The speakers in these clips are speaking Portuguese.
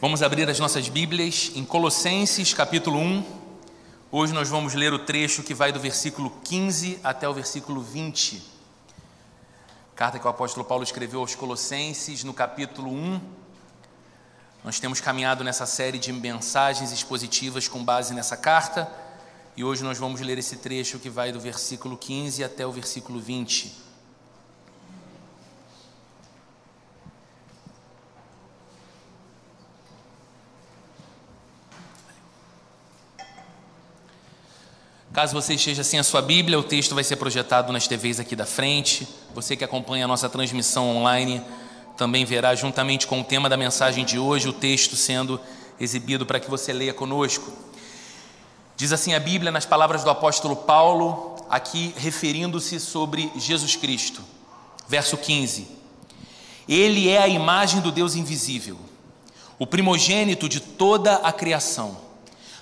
Vamos abrir as nossas Bíblias em Colossenses, capítulo 1. Hoje nós vamos ler o trecho que vai do versículo 15 até o versículo 20. Carta que o apóstolo Paulo escreveu aos Colossenses, no capítulo 1. Nós temos caminhado nessa série de mensagens expositivas com base nessa carta, e hoje nós vamos ler esse trecho que vai do versículo 15 até o versículo 20. Caso você esteja sem a sua Bíblia, o texto vai ser projetado nas TVs aqui da frente. Você que acompanha a nossa transmissão online também verá, juntamente com o tema da mensagem de hoje, o texto sendo exibido para que você leia conosco. Diz assim a Bíblia, nas palavras do apóstolo Paulo, aqui referindo-se sobre Jesus Cristo. Verso 15: Ele é a imagem do Deus invisível, o primogênito de toda a criação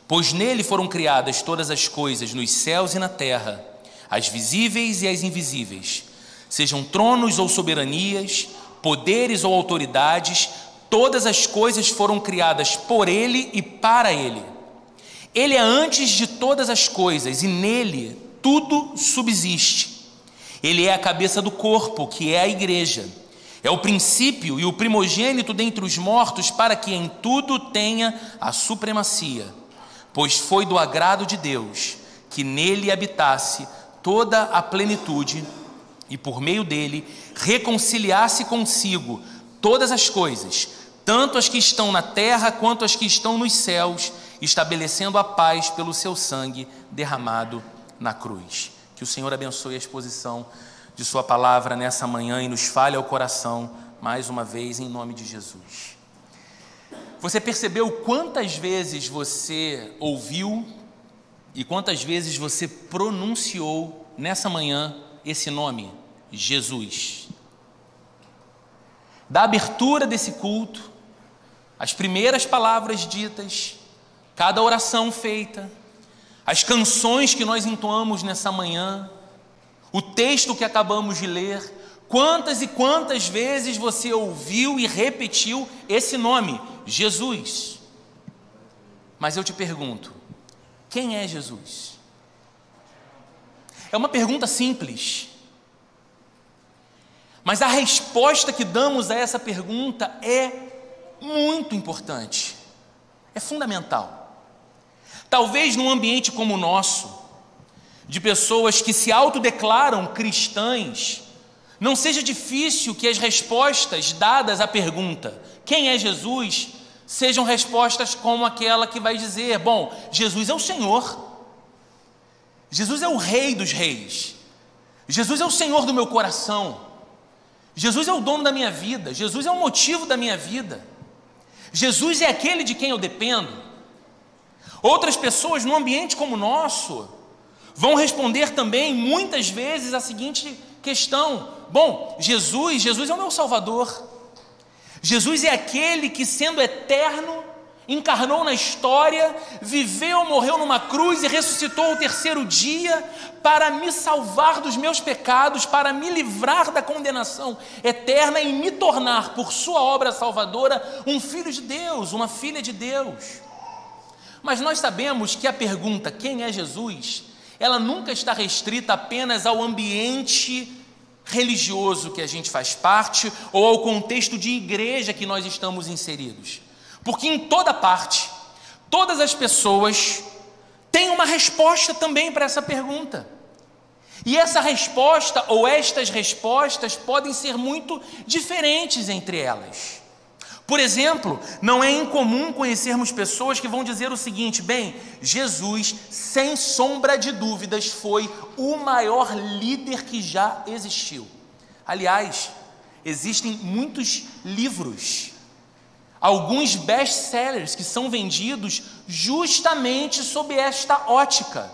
Pois nele foram criadas todas as coisas nos céus e na terra, as visíveis e as invisíveis, sejam tronos ou soberanias, poderes ou autoridades, todas as coisas foram criadas por ele e para ele. Ele é antes de todas as coisas e nele tudo subsiste. Ele é a cabeça do corpo, que é a igreja. É o princípio e o primogênito dentre os mortos, para que em tudo tenha a supremacia pois foi do agrado de Deus que nele habitasse toda a plenitude e por meio dele reconciliasse consigo todas as coisas, tanto as que estão na terra quanto as que estão nos céus, estabelecendo a paz pelo seu sangue derramado na cruz. Que o Senhor abençoe a exposição de Sua palavra nessa manhã e nos fale ao coração mais uma vez em nome de Jesus. Você percebeu quantas vezes você ouviu e quantas vezes você pronunciou nessa manhã esse nome, Jesus? Da abertura desse culto, as primeiras palavras ditas, cada oração feita, as canções que nós entoamos nessa manhã, o texto que acabamos de ler, quantas e quantas vezes você ouviu e repetiu esse nome, Jesus. Mas eu te pergunto: quem é Jesus? É uma pergunta simples. Mas a resposta que damos a essa pergunta é muito importante, é fundamental. Talvez num ambiente como o nosso, de pessoas que se autodeclaram cristãs, não seja difícil que as respostas dadas à pergunta: quem é Jesus? Sejam respostas como aquela que vai dizer: bom, Jesus é o Senhor, Jesus é o Rei dos Reis, Jesus é o Senhor do meu coração, Jesus é o dono da minha vida, Jesus é o motivo da minha vida, Jesus é aquele de quem eu dependo. Outras pessoas, num ambiente como o nosso, vão responder também muitas vezes a seguinte questão: bom, Jesus, Jesus é o meu Salvador. Jesus é aquele que, sendo eterno, encarnou na história, viveu, morreu numa cruz e ressuscitou ao terceiro dia para me salvar dos meus pecados, para me livrar da condenação eterna e me tornar, por Sua obra salvadora, um filho de Deus, uma filha de Deus. Mas nós sabemos que a pergunta quem é Jesus, ela nunca está restrita apenas ao ambiente religioso que a gente faz parte ou ao contexto de igreja que nós estamos inseridos. Porque em toda parte, todas as pessoas têm uma resposta também para essa pergunta. E essa resposta ou estas respostas podem ser muito diferentes entre elas. Por exemplo, não é incomum conhecermos pessoas que vão dizer o seguinte: bem, Jesus, sem sombra de dúvidas, foi o maior líder que já existiu. Aliás, existem muitos livros, alguns best-sellers que são vendidos justamente sob esta ótica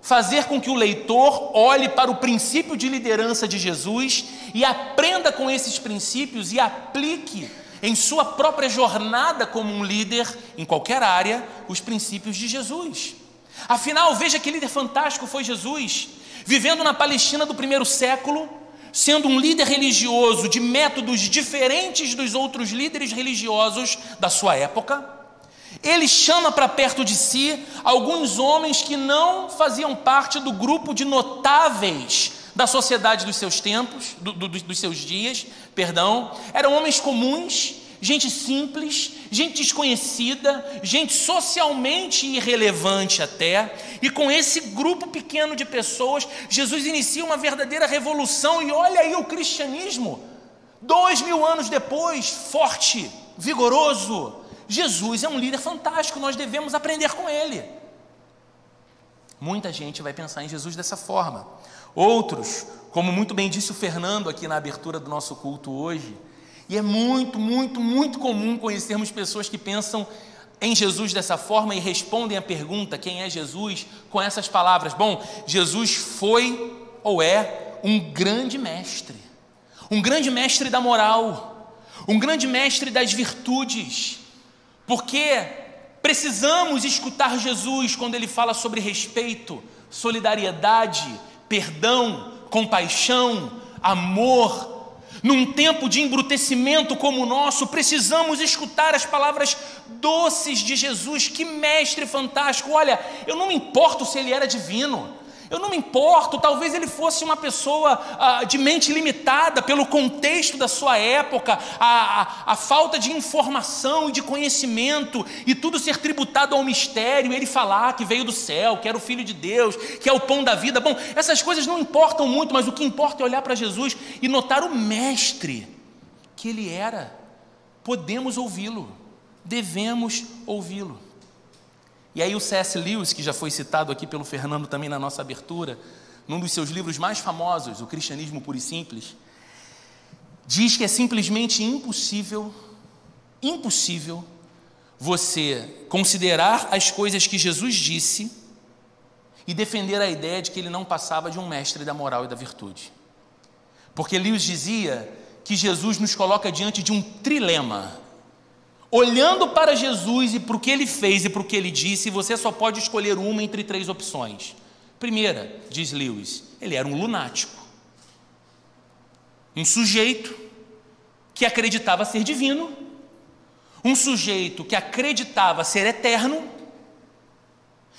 fazer com que o leitor olhe para o princípio de liderança de Jesus e aprenda com esses princípios e aplique em sua própria jornada como um líder em qualquer área os princípios de Jesus. Afinal, veja que líder fantástico foi Jesus, vivendo na Palestina do primeiro século, sendo um líder religioso de métodos diferentes dos outros líderes religiosos da sua época, ele chama para perto de si alguns homens que não faziam parte do grupo de notáveis da sociedade dos seus tempos, do, do, dos seus dias, perdão, eram homens comuns, gente simples, gente desconhecida, gente socialmente irrelevante até, e com esse grupo pequeno de pessoas, Jesus inicia uma verdadeira revolução, e olha aí o cristianismo, dois mil anos depois, forte, vigoroso, Jesus é um líder fantástico, nós devemos aprender com ele. Muita gente vai pensar em Jesus dessa forma. Outros, como muito bem disse o Fernando aqui na abertura do nosso culto hoje, e é muito, muito, muito comum conhecermos pessoas que pensam em Jesus dessa forma e respondem a pergunta: quem é Jesus? com essas palavras: Bom, Jesus foi ou é um grande mestre, um grande mestre da moral, um grande mestre das virtudes, porque precisamos escutar Jesus quando ele fala sobre respeito, solidariedade, perdão, compaixão, amor. Num tempo de embrutecimento como o nosso, precisamos escutar as palavras doces de Jesus. Que mestre fantástico! Olha, eu não me importo se ele era divino, eu não me importo, talvez ele fosse uma pessoa ah, de mente limitada pelo contexto da sua época, a, a, a, falta de informação e de conhecimento, e tudo ser tributado ao mistério, ele falar que veio do céu, que era o Filho de Deus, que é o pão da vida. Bom, essas coisas não importam muito, mas o que importa é olhar para Jesus e notar o mestre que ele era. Podemos ouvi-lo, devemos ouvi-lo. E aí o C.S. Lewis, que já foi citado aqui pelo Fernando também na nossa abertura, num dos seus livros mais famosos, O Cristianismo Puro e Simples, diz que é simplesmente impossível, impossível você considerar as coisas que Jesus disse e defender a ideia de que ele não passava de um mestre da moral e da virtude. Porque Lewis dizia que Jesus nos coloca diante de um trilema Olhando para Jesus e para o que ele fez e para o que ele disse, você só pode escolher uma entre três opções. Primeira, diz Lewis, ele era um lunático. Um sujeito que acreditava ser divino, um sujeito que acreditava ser eterno,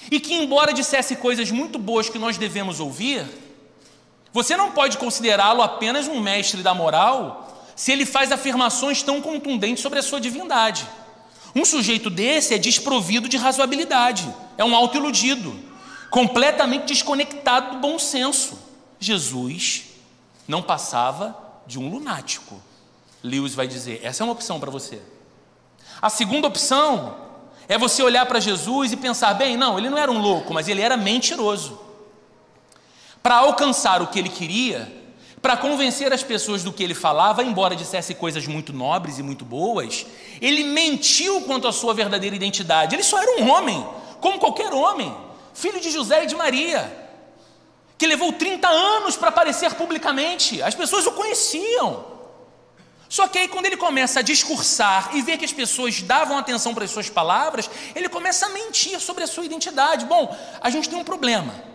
e que, embora dissesse coisas muito boas que nós devemos ouvir, você não pode considerá-lo apenas um mestre da moral se ele faz afirmações tão contundentes sobre a sua divindade. Um sujeito desse é desprovido de razoabilidade, é um autoiludido, completamente desconectado do bom senso. Jesus não passava de um lunático. Lewis vai dizer: essa é uma opção para você. A segunda opção é você olhar para Jesus e pensar: bem, não, ele não era um louco, mas ele era mentiroso. Para alcançar o que ele queria, para convencer as pessoas do que ele falava, embora dissesse coisas muito nobres e muito boas, ele mentiu quanto à sua verdadeira identidade. Ele só era um homem, como qualquer homem, filho de José e de Maria, que levou 30 anos para aparecer publicamente. As pessoas o conheciam. Só que aí, quando ele começa a discursar e vê que as pessoas davam atenção para as suas palavras, ele começa a mentir sobre a sua identidade. Bom, a gente tem um problema.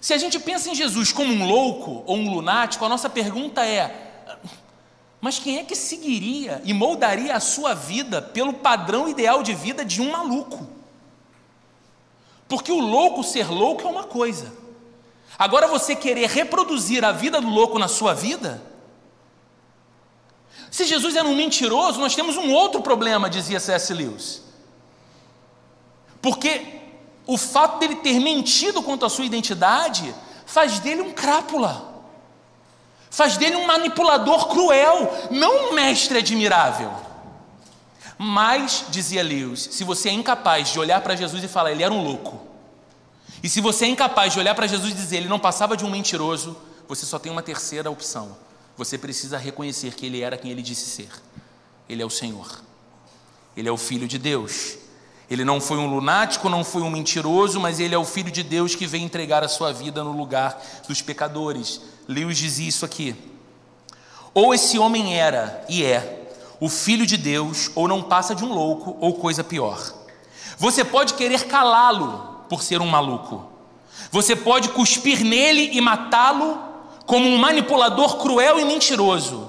Se a gente pensa em Jesus como um louco ou um lunático, a nossa pergunta é: mas quem é que seguiria e moldaria a sua vida pelo padrão ideal de vida de um maluco? Porque o louco ser louco é uma coisa. Agora você querer reproduzir a vida do louco na sua vida? Se Jesus era um mentiroso, nós temos um outro problema, dizia C.S. Lewis. Porque o fato dele ter mentido quanto à sua identidade faz dele um crápula, faz dele um manipulador cruel, não um mestre admirável. Mas, dizia Lewis, se você é incapaz de olhar para Jesus e falar, ele era um louco, e se você é incapaz de olhar para Jesus e dizer, ele não passava de um mentiroso, você só tem uma terceira opção. Você precisa reconhecer que ele era quem ele disse ser. Ele é o Senhor. Ele é o Filho de Deus. Ele não foi um lunático, não foi um mentiroso, mas ele é o filho de Deus que vem entregar a sua vida no lugar dos pecadores. Lewis diz isso aqui. Ou esse homem era e é o filho de Deus, ou não passa de um louco, ou coisa pior. Você pode querer calá-lo por ser um maluco. Você pode cuspir nele e matá-lo como um manipulador cruel e mentiroso,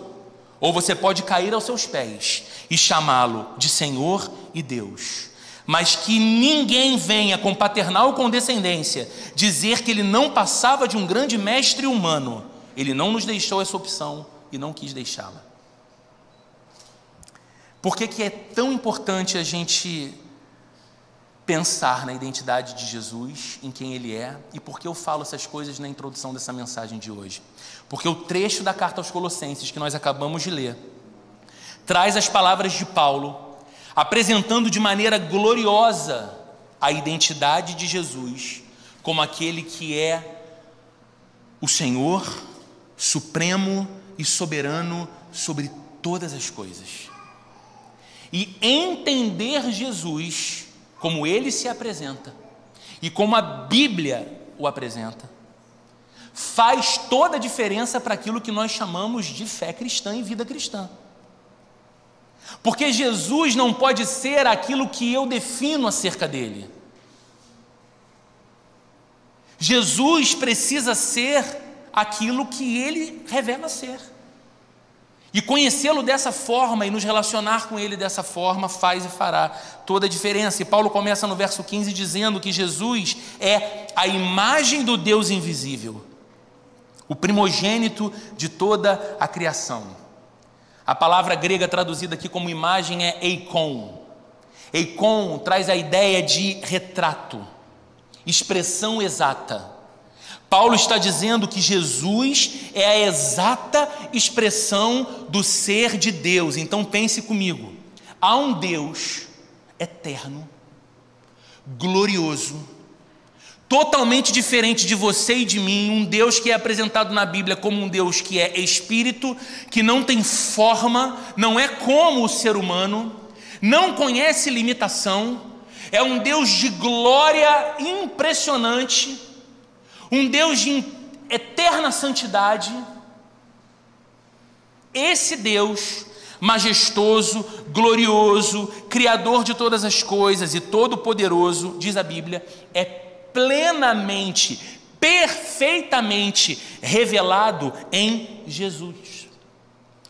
ou você pode cair aos seus pés e chamá-lo de Senhor e Deus. Mas que ninguém venha com paternal condescendência dizer que ele não passava de um grande mestre humano. Ele não nos deixou essa opção e não quis deixá-la. Por que, que é tão importante a gente pensar na identidade de Jesus, em quem Ele é, e por que eu falo essas coisas na introdução dessa mensagem de hoje? Porque o trecho da carta aos Colossenses que nós acabamos de ler traz as palavras de Paulo, apresentando de maneira gloriosa a identidade de Jesus como aquele que é o Senhor supremo e soberano sobre todas as coisas. E entender Jesus como ele se apresenta e como a Bíblia o apresenta, faz toda a diferença para aquilo que nós chamamos de fé cristã e vida cristã. Porque Jesus não pode ser aquilo que eu defino acerca dele. Jesus precisa ser aquilo que ele revela ser. E conhecê-lo dessa forma e nos relacionar com ele dessa forma faz e fará toda a diferença. E Paulo começa no verso 15 dizendo que Jesus é a imagem do Deus invisível, o primogênito de toda a criação. A palavra grega traduzida aqui como imagem é eikon. Eikon traz a ideia de retrato, expressão exata. Paulo está dizendo que Jesus é a exata expressão do ser de Deus. Então pense comigo: há um Deus eterno, glorioso, totalmente diferente de você e de mim, um Deus que é apresentado na Bíblia como um Deus que é espírito, que não tem forma, não é como o ser humano, não conhece limitação, é um Deus de glória impressionante um Deus de eterna santidade. Esse Deus majestoso, glorioso, criador de todas as coisas e todo-poderoso, diz a Bíblia, é plenamente, perfeitamente revelado em Jesus.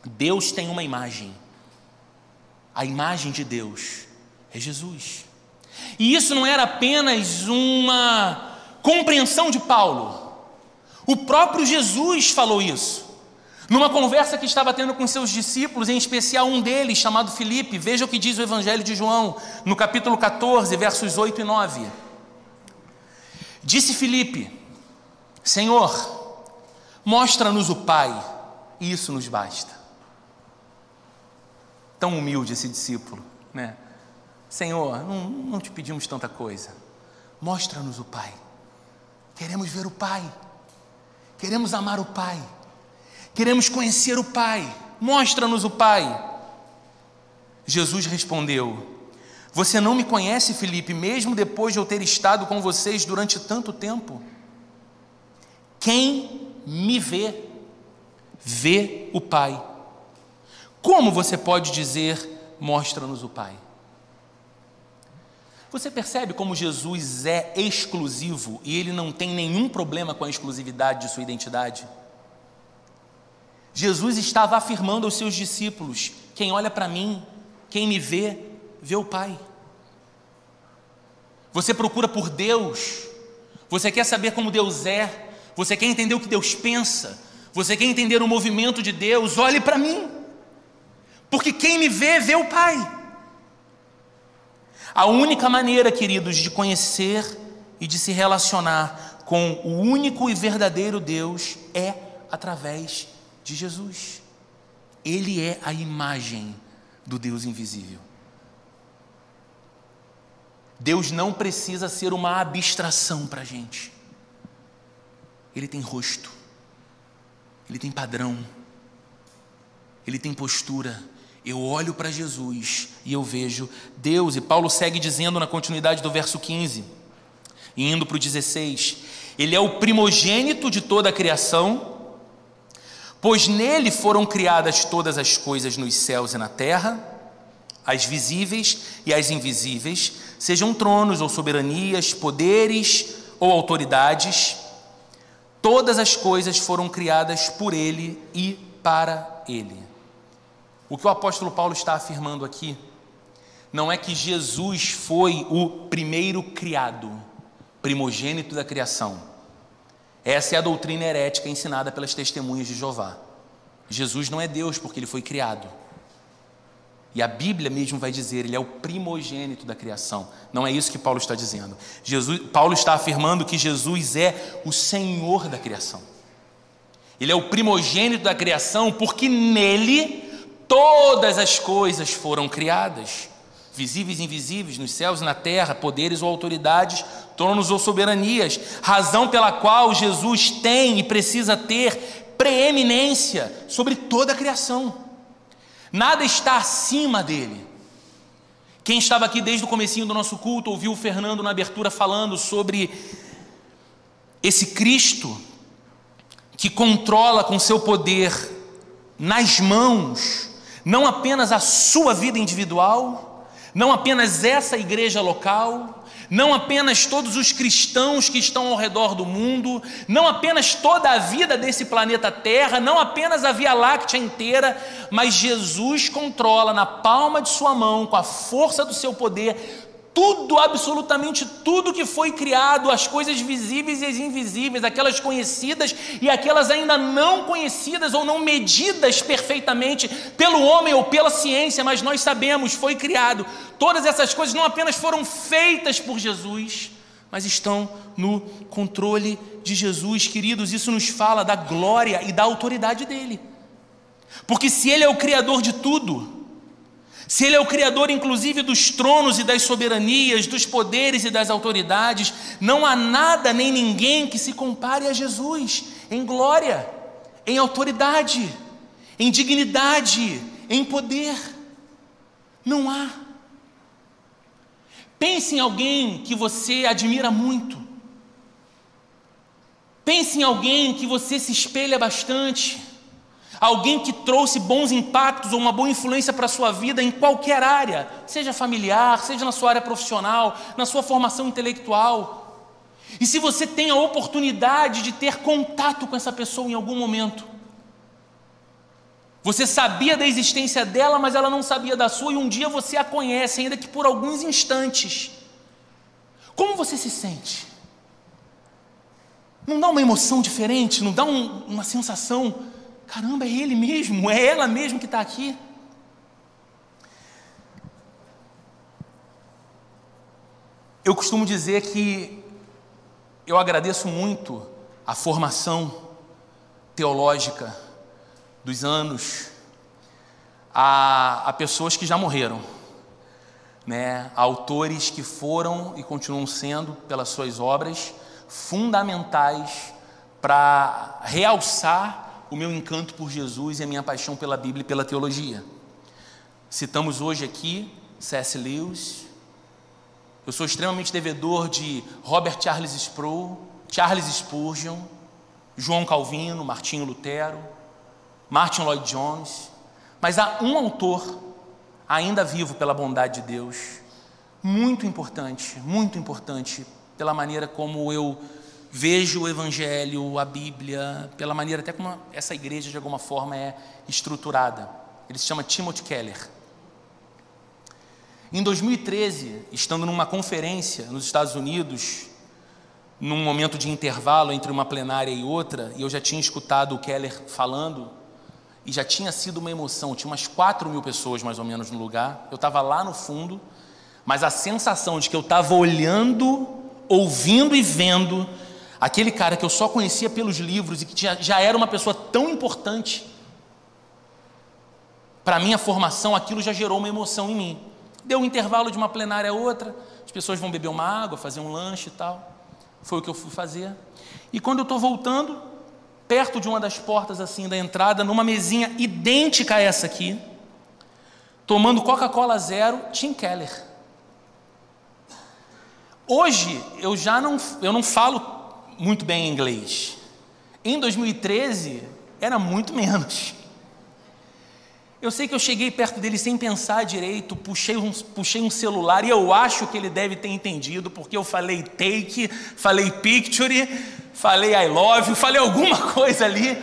Deus tem uma imagem. A imagem de Deus é Jesus. E isso não era apenas uma compreensão de Paulo. O próprio Jesus falou isso. Numa conversa que estava tendo com seus discípulos, em especial um deles, chamado Filipe, veja o que diz o Evangelho de João, no capítulo 14, versos 8 e 9. Disse Filipe: Senhor, mostra-nos o Pai, e isso nos basta. Tão humilde esse discípulo, né? Senhor, não, não te pedimos tanta coisa, mostra-nos o Pai. Queremos ver o Pai, queremos amar o Pai, queremos conhecer o Pai, mostra-nos o Pai. Jesus respondeu: Você não me conhece, Felipe, mesmo depois de eu ter estado com vocês durante tanto tempo? Quem me vê, vê o Pai. Como você pode dizer, mostra-nos o Pai? Você percebe como Jesus é exclusivo e ele não tem nenhum problema com a exclusividade de sua identidade? Jesus estava afirmando aos seus discípulos: quem olha para mim, quem me vê, vê o Pai. Você procura por Deus, você quer saber como Deus é, você quer entender o que Deus pensa, você quer entender o movimento de Deus, olhe para mim, porque quem me vê, vê o Pai. A única maneira, queridos, de conhecer e de se relacionar com o único e verdadeiro Deus é através de Jesus. Ele é a imagem do Deus invisível. Deus não precisa ser uma abstração para a gente. Ele tem rosto, ele tem padrão, ele tem postura, eu olho para Jesus e eu vejo Deus. E Paulo segue dizendo na continuidade do verso 15, indo para o 16: Ele é o primogênito de toda a criação, pois nele foram criadas todas as coisas nos céus e na terra, as visíveis e as invisíveis, sejam tronos ou soberanias, poderes ou autoridades. Todas as coisas foram criadas por Ele e para Ele. O que o apóstolo Paulo está afirmando aqui não é que Jesus foi o primeiro criado, primogênito da criação. Essa é a doutrina herética ensinada pelas testemunhas de Jeová. Jesus não é Deus porque ele foi criado. E a Bíblia mesmo vai dizer, ele é o primogênito da criação. Não é isso que Paulo está dizendo. Jesus, Paulo está afirmando que Jesus é o Senhor da criação. Ele é o primogênito da criação porque nele todas as coisas foram criadas, visíveis e invisíveis, nos céus e na terra, poderes ou autoridades, tronos ou soberanias, razão pela qual Jesus tem e precisa ter preeminência sobre toda a criação. Nada está acima dele. Quem estava aqui desde o comecinho do nosso culto ouviu o Fernando na abertura falando sobre esse Cristo que controla com seu poder nas mãos não apenas a sua vida individual, não apenas essa igreja local, não apenas todos os cristãos que estão ao redor do mundo, não apenas toda a vida desse planeta Terra, não apenas a Via Láctea inteira, mas Jesus controla na palma de sua mão, com a força do seu poder, tudo, absolutamente tudo que foi criado, as coisas visíveis e as invisíveis, aquelas conhecidas e aquelas ainda não conhecidas ou não medidas perfeitamente pelo homem ou pela ciência, mas nós sabemos, foi criado. Todas essas coisas não apenas foram feitas por Jesus, mas estão no controle de Jesus, queridos. Isso nos fala da glória e da autoridade dele. Porque se ele é o criador de tudo, se Ele é o Criador, inclusive, dos tronos e das soberanias, dos poderes e das autoridades, não há nada nem ninguém que se compare a Jesus em glória, em autoridade, em dignidade, em poder. Não há. Pense em alguém que você admira muito. Pense em alguém que você se espelha bastante alguém que trouxe bons impactos ou uma boa influência para a sua vida em qualquer área, seja familiar, seja na sua área profissional, na sua formação intelectual. E se você tem a oportunidade de ter contato com essa pessoa em algum momento, você sabia da existência dela, mas ela não sabia da sua, e um dia você a conhece, ainda que por alguns instantes. Como você se sente? Não dá uma emoção diferente? Não dá um, uma sensação Caramba, é ele mesmo, é ela mesmo que está aqui. Eu costumo dizer que eu agradeço muito a formação teológica dos anos a, a pessoas que já morreram, né? autores que foram e continuam sendo, pelas suas obras, fundamentais para realçar o meu encanto por Jesus e a minha paixão pela Bíblia e pela teologia. Citamos hoje aqui C.S. Lewis. Eu sou extremamente devedor de Robert Charles Sproul, Charles Spurgeon, João Calvino, Martinho Lutero, Martin Lloyd Jones. Mas há um autor ainda vivo pela bondade de Deus, muito importante, muito importante pela maneira como eu vejo o Evangelho, a Bíblia, pela maneira até como essa igreja de alguma forma é estruturada. Ele se chama Timothy Keller. Em 2013, estando numa conferência nos Estados Unidos, num momento de intervalo entre uma plenária e outra, e eu já tinha escutado o Keller falando, e já tinha sido uma emoção, tinha umas 4 mil pessoas mais ou menos no lugar, eu estava lá no fundo, mas a sensação de que eu estava olhando, ouvindo e vendo Aquele cara que eu só conhecia pelos livros e que já, já era uma pessoa tão importante, para minha formação, aquilo já gerou uma emoção em mim. Deu um intervalo de uma plenária a outra, as pessoas vão beber uma água, fazer um lanche e tal. Foi o que eu fui fazer. E quando eu estou voltando, perto de uma das portas assim da entrada, numa mesinha idêntica a essa aqui, tomando Coca-Cola zero, Tim Keller. Hoje eu já não, eu não falo muito bem inglês. Em 2013, era muito menos. Eu sei que eu cheguei perto dele sem pensar direito, puxei um, puxei um celular e eu acho que ele deve ter entendido, porque eu falei take, falei picture, falei I love falei alguma coisa ali.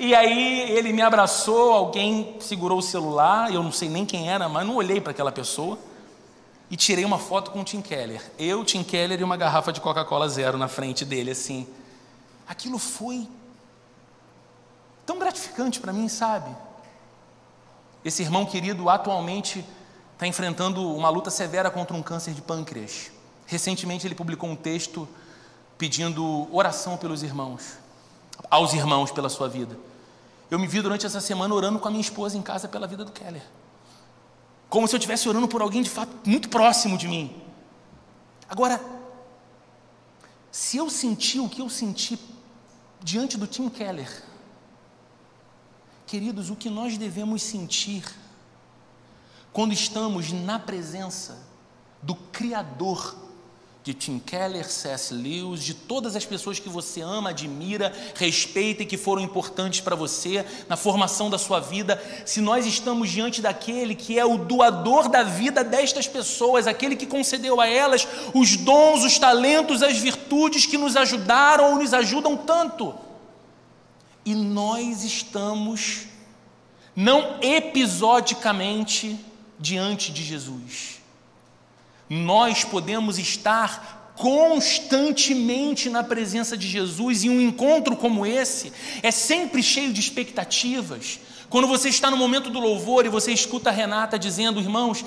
E aí ele me abraçou, alguém segurou o celular, eu não sei nem quem era, mas não olhei para aquela pessoa. E tirei uma foto com o Tim Keller. Eu, Tim Keller e uma garrafa de Coca-Cola zero na frente dele, assim. Aquilo foi tão gratificante para mim, sabe? Esse irmão querido atualmente está enfrentando uma luta severa contra um câncer de pâncreas. Recentemente ele publicou um texto pedindo oração pelos irmãos, aos irmãos pela sua vida. Eu me vi durante essa semana orando com a minha esposa em casa pela vida do Keller. Como se eu estivesse orando por alguém de fato muito próximo de mim. Agora, se eu senti o que eu senti diante do Tim Keller, queridos, o que nós devemos sentir quando estamos na presença do Criador de Tim Keller, C.S. Lewis, de todas as pessoas que você ama, admira, respeita e que foram importantes para você na formação da sua vida, se nós estamos diante daquele que é o doador da vida destas pessoas, aquele que concedeu a elas os dons, os talentos, as virtudes que nos ajudaram ou nos ajudam tanto, e nós estamos, não episodicamente, diante de Jesus. Nós podemos estar constantemente na presença de Jesus e um encontro como esse é sempre cheio de expectativas. Quando você está no momento do louvor e você escuta a Renata dizendo, irmãos,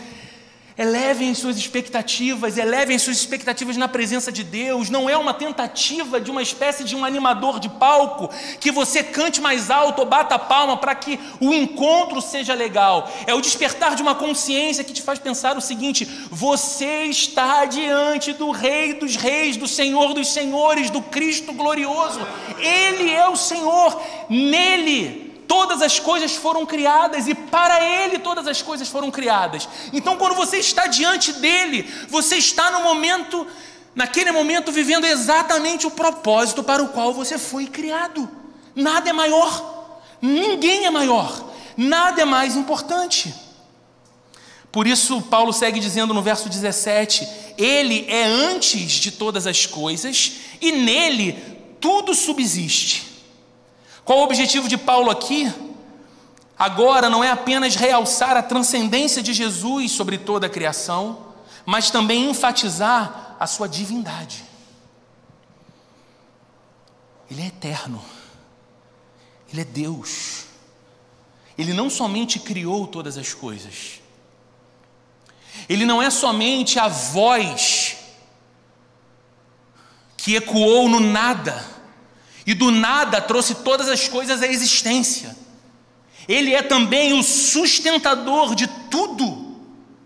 Elevem suas expectativas, elevem suas expectativas na presença de Deus. Não é uma tentativa de uma espécie de um animador de palco que você cante mais alto ou bata a palma para que o encontro seja legal. É o despertar de uma consciência que te faz pensar o seguinte: você está diante do Rei dos Reis, do Senhor dos Senhores, do Cristo glorioso. Ele é o Senhor. Nele todas as coisas foram criadas e para Ele todas as coisas foram criadas. Então, quando você está diante dele, você está no momento, naquele momento, vivendo exatamente o propósito para o qual você foi criado. Nada é maior, ninguém é maior, nada é mais importante. Por isso, Paulo segue dizendo no verso 17: Ele é antes de todas as coisas e nele tudo subsiste. Qual o objetivo de Paulo aqui? Agora não é apenas realçar a transcendência de Jesus sobre toda a criação, mas também enfatizar a sua divindade. Ele é eterno, Ele é Deus. Ele não somente criou todas as coisas, Ele não é somente a voz que ecoou no nada, e do nada trouxe todas as coisas à existência. Ele é também o sustentador de tudo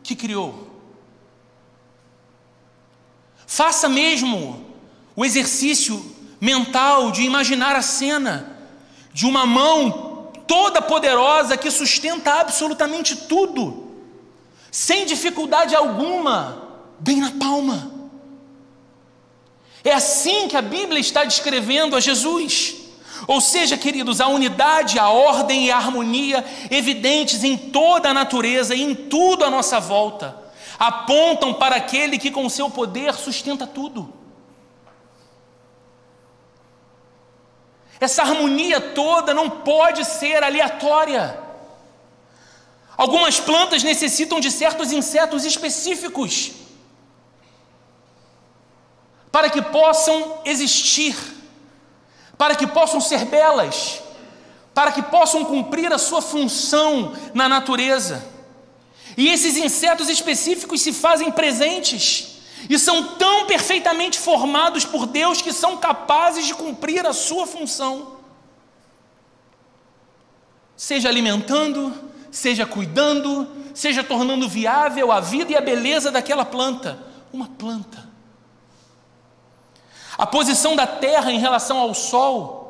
que criou. Faça mesmo o exercício mental de imaginar a cena de uma mão toda poderosa que sustenta absolutamente tudo, sem dificuldade alguma, bem na palma. É assim que a Bíblia está descrevendo a Jesus. Ou seja, queridos, a unidade, a ordem e a harmonia evidentes em toda a natureza e em tudo à nossa volta apontam para aquele que com seu poder sustenta tudo. Essa harmonia toda não pode ser aleatória. Algumas plantas necessitam de certos insetos específicos para que possam existir, para que possam ser belas, para que possam cumprir a sua função na natureza. E esses insetos específicos se fazem presentes e são tão perfeitamente formados por Deus que são capazes de cumprir a sua função. Seja alimentando, seja cuidando, seja tornando viável a vida e a beleza daquela planta. Uma planta a posição da Terra em relação ao Sol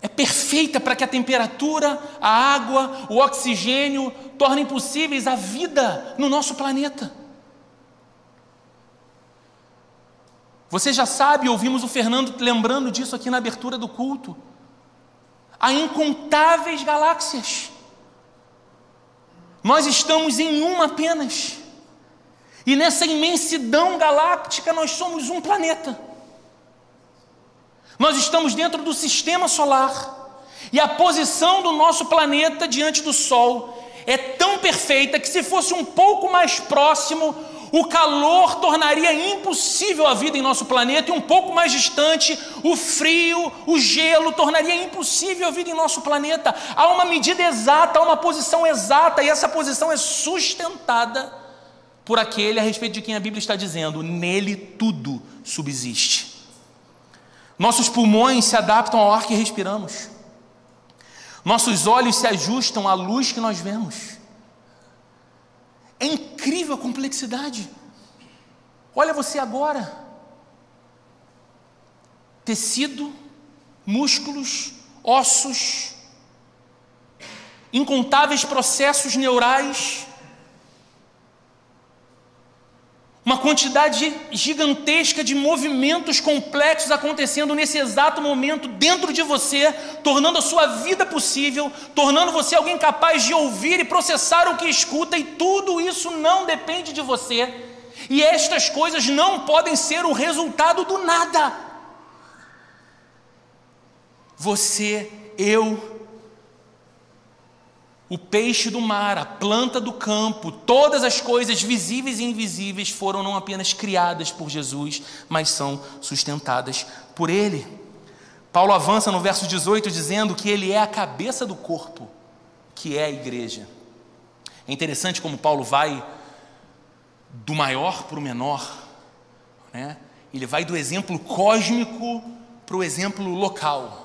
é perfeita para que a temperatura, a água, o oxigênio tornem possíveis a vida no nosso planeta. Você já sabe, ouvimos o Fernando lembrando disso aqui na abertura do culto. Há incontáveis galáxias. Nós estamos em uma apenas. E nessa imensidão galáctica nós somos um planeta. Nós estamos dentro do sistema solar. E a posição do nosso planeta diante do Sol é tão perfeita que, se fosse um pouco mais próximo, o calor tornaria impossível a vida em nosso planeta, e um pouco mais distante, o frio, o gelo tornaria impossível a vida em nosso planeta. Há uma medida exata, há uma posição exata, e essa posição é sustentada por aquele a respeito de quem a Bíblia está dizendo: nele tudo subsiste. Nossos pulmões se adaptam ao ar que respiramos. Nossos olhos se ajustam à luz que nós vemos. É incrível a complexidade. Olha você agora. Tecido, músculos, ossos, incontáveis processos neurais, Uma quantidade gigantesca de movimentos complexos acontecendo nesse exato momento dentro de você, tornando a sua vida possível, tornando você alguém capaz de ouvir e processar o que escuta, e tudo isso não depende de você. E estas coisas não podem ser o resultado do nada. Você, eu, o peixe do mar, a planta do campo, todas as coisas visíveis e invisíveis foram não apenas criadas por Jesus, mas são sustentadas por Ele. Paulo avança no verso 18 dizendo que Ele é a cabeça do corpo, que é a igreja. É interessante como Paulo vai do maior para o menor, né? ele vai do exemplo cósmico para o exemplo local.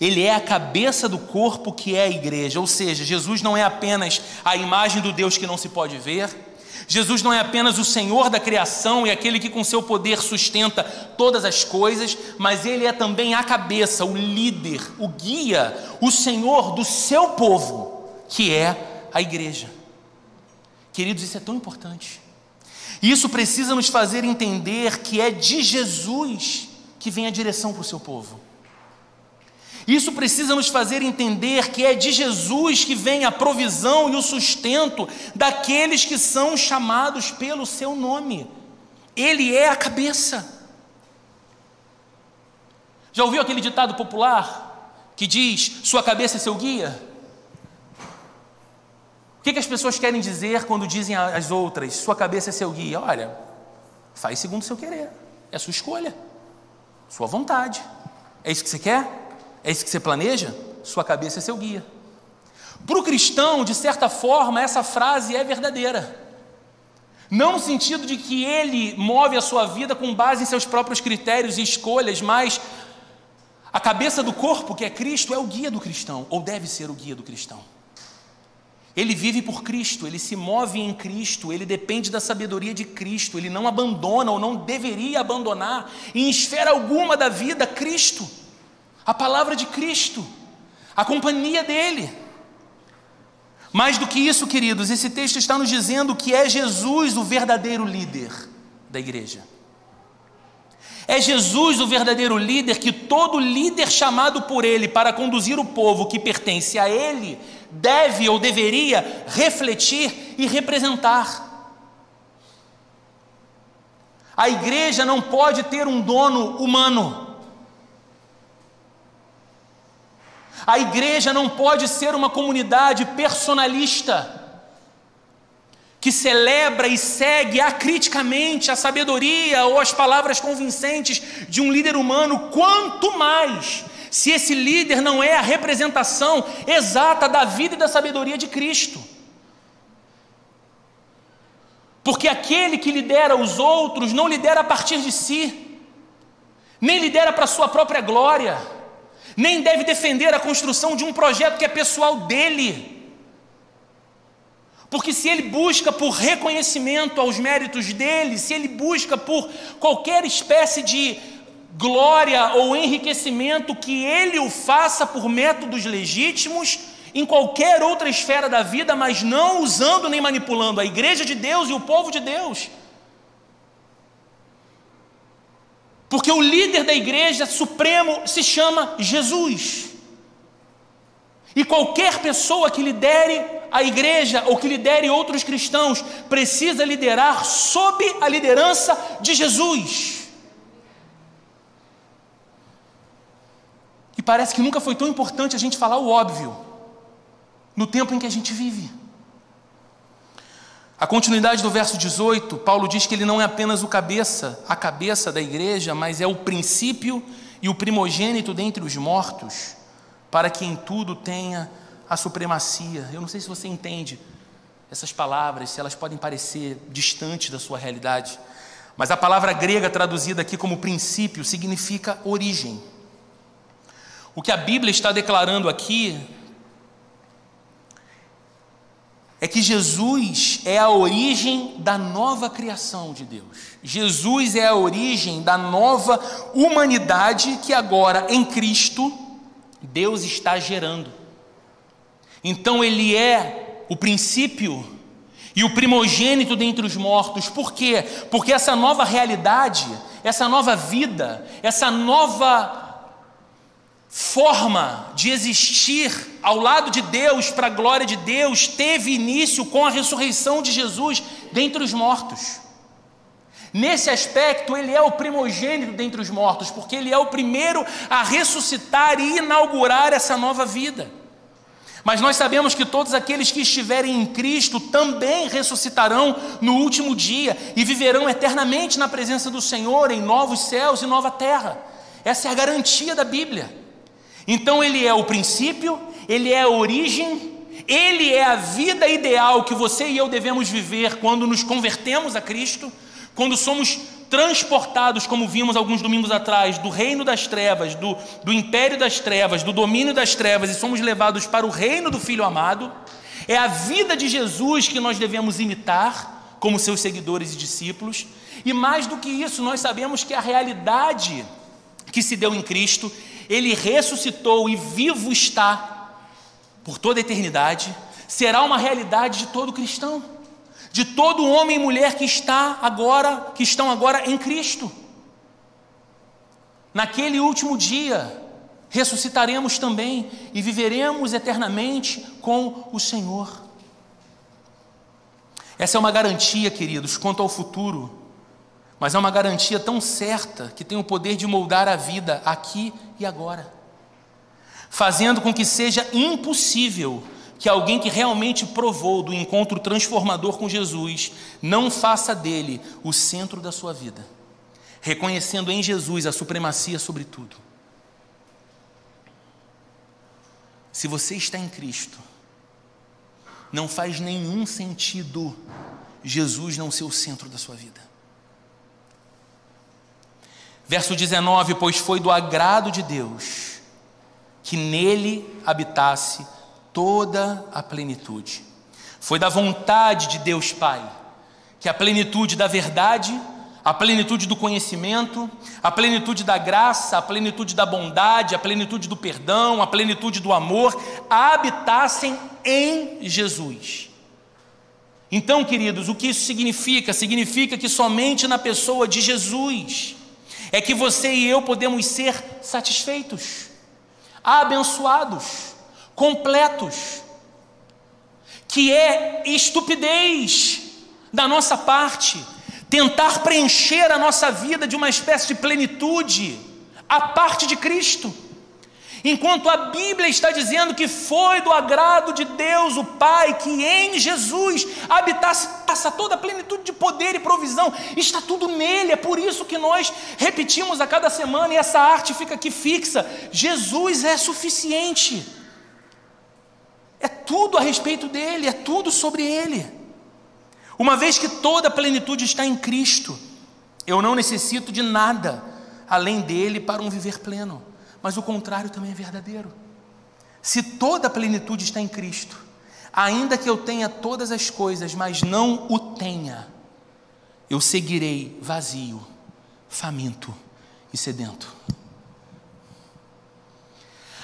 Ele é a cabeça do corpo que é a igreja, ou seja, Jesus não é apenas a imagem do Deus que não se pode ver, Jesus não é apenas o Senhor da criação e aquele que com seu poder sustenta todas as coisas, mas ele é também a cabeça, o líder, o guia, o Senhor do seu povo, que é a igreja. Queridos, isso é tão importante. Isso precisa nos fazer entender que é de Jesus que vem a direção para o seu povo. Isso precisa nos fazer entender que é de Jesus que vem a provisão e o sustento daqueles que são chamados pelo seu nome. Ele é a cabeça. Já ouviu aquele ditado popular que diz: Sua cabeça é seu guia? O que, que as pessoas querem dizer quando dizem às outras: Sua cabeça é seu guia? Olha, faz segundo o seu querer, é sua escolha, sua vontade. É isso que você quer? É isso que você planeja? Sua cabeça é seu guia. Para o cristão, de certa forma, essa frase é verdadeira. Não no sentido de que ele move a sua vida com base em seus próprios critérios e escolhas, mas a cabeça do corpo, que é Cristo, é o guia do cristão, ou deve ser o guia do cristão. Ele vive por Cristo, ele se move em Cristo, ele depende da sabedoria de Cristo, ele não abandona ou não deveria abandonar em esfera alguma da vida Cristo a palavra de Cristo, a companhia dele. Mais do que isso, queridos, esse texto está nos dizendo que é Jesus o verdadeiro líder da igreja. É Jesus o verdadeiro líder que todo líder chamado por ele para conduzir o povo que pertence a ele deve ou deveria refletir e representar. A igreja não pode ter um dono humano. A igreja não pode ser uma comunidade personalista que celebra e segue acriticamente a sabedoria ou as palavras convincentes de um líder humano, quanto mais se esse líder não é a representação exata da vida e da sabedoria de Cristo. Porque aquele que lidera os outros não lidera a partir de si, nem lidera para a sua própria glória nem deve defender a construção de um projeto que é pessoal dele. Porque se ele busca por reconhecimento aos méritos dele, se ele busca por qualquer espécie de glória ou enriquecimento que ele o faça por métodos legítimos, em qualquer outra esfera da vida, mas não usando nem manipulando a igreja de Deus e o povo de Deus. Porque o líder da igreja supremo se chama Jesus. E qualquer pessoa que lidere a igreja ou que lidere outros cristãos precisa liderar sob a liderança de Jesus. parece que nunca foi tão importante a gente falar o óbvio no tempo em que a gente vive. A continuidade do verso 18, Paulo diz que ele não é apenas o cabeça, a cabeça da igreja, mas é o princípio e o primogênito dentre os mortos, para que em tudo tenha a supremacia. Eu não sei se você entende essas palavras, se elas podem parecer distantes da sua realidade, mas a palavra grega traduzida aqui como princípio significa origem. O que a Bíblia está declarando aqui é que Jesus é a origem da nova criação de Deus. Jesus é a origem da nova humanidade que agora em Cristo Deus está gerando. Então ele é o princípio e o primogênito dentre os mortos. Por quê? Porque essa nova realidade, essa nova vida, essa nova forma de existir ao lado de Deus, para a glória de Deus, teve início com a ressurreição de Jesus dentre os mortos. Nesse aspecto, ele é o primogênito dentre os mortos, porque ele é o primeiro a ressuscitar e inaugurar essa nova vida. Mas nós sabemos que todos aqueles que estiverem em Cristo também ressuscitarão no último dia e viverão eternamente na presença do Senhor em novos céus e nova terra. Essa é a garantia da Bíblia. Então ele é o princípio, ele é a origem, ele é a vida ideal que você e eu devemos viver quando nos convertemos a Cristo, quando somos transportados, como vimos alguns domingos atrás, do reino das trevas, do, do império das trevas, do domínio das trevas, e somos levados para o reino do Filho amado. É a vida de Jesus que nós devemos imitar, como seus seguidores e discípulos, e mais do que isso, nós sabemos que a realidade que se deu em Cristo ele ressuscitou e vivo está por toda a eternidade, será uma realidade de todo cristão, de todo homem e mulher que está agora, que estão agora em Cristo. Naquele último dia, ressuscitaremos também e viveremos eternamente com o Senhor. Essa é uma garantia, queridos, quanto ao futuro mas é uma garantia tão certa que tem o poder de moldar a vida aqui e agora, fazendo com que seja impossível que alguém que realmente provou do encontro transformador com Jesus não faça dele o centro da sua vida, reconhecendo em Jesus a supremacia sobre tudo. Se você está em Cristo, não faz nenhum sentido Jesus não ser o centro da sua vida. Verso 19: Pois foi do agrado de Deus que nele habitasse toda a plenitude. Foi da vontade de Deus Pai que a plenitude da verdade, a plenitude do conhecimento, a plenitude da graça, a plenitude da bondade, a plenitude do perdão, a plenitude do amor habitassem em Jesus. Então, queridos, o que isso significa? Significa que somente na pessoa de Jesus é que você e eu podemos ser satisfeitos, abençoados, completos, que é estupidez da nossa parte tentar preencher a nossa vida de uma espécie de plenitude a parte de Cristo. Enquanto a Bíblia está dizendo que foi do agrado de Deus, o Pai, que em Jesus habitasse passa toda a plenitude de poder e provisão, está tudo nele, é por isso que nós repetimos a cada semana e essa arte fica aqui fixa: Jesus é suficiente, é tudo a respeito dele, é tudo sobre ele. Uma vez que toda a plenitude está em Cristo, eu não necessito de nada além dele para um viver pleno mas o contrário também é verdadeiro. Se toda a plenitude está em Cristo, ainda que eu tenha todas as coisas, mas não o tenha, eu seguirei vazio, faminto e sedento.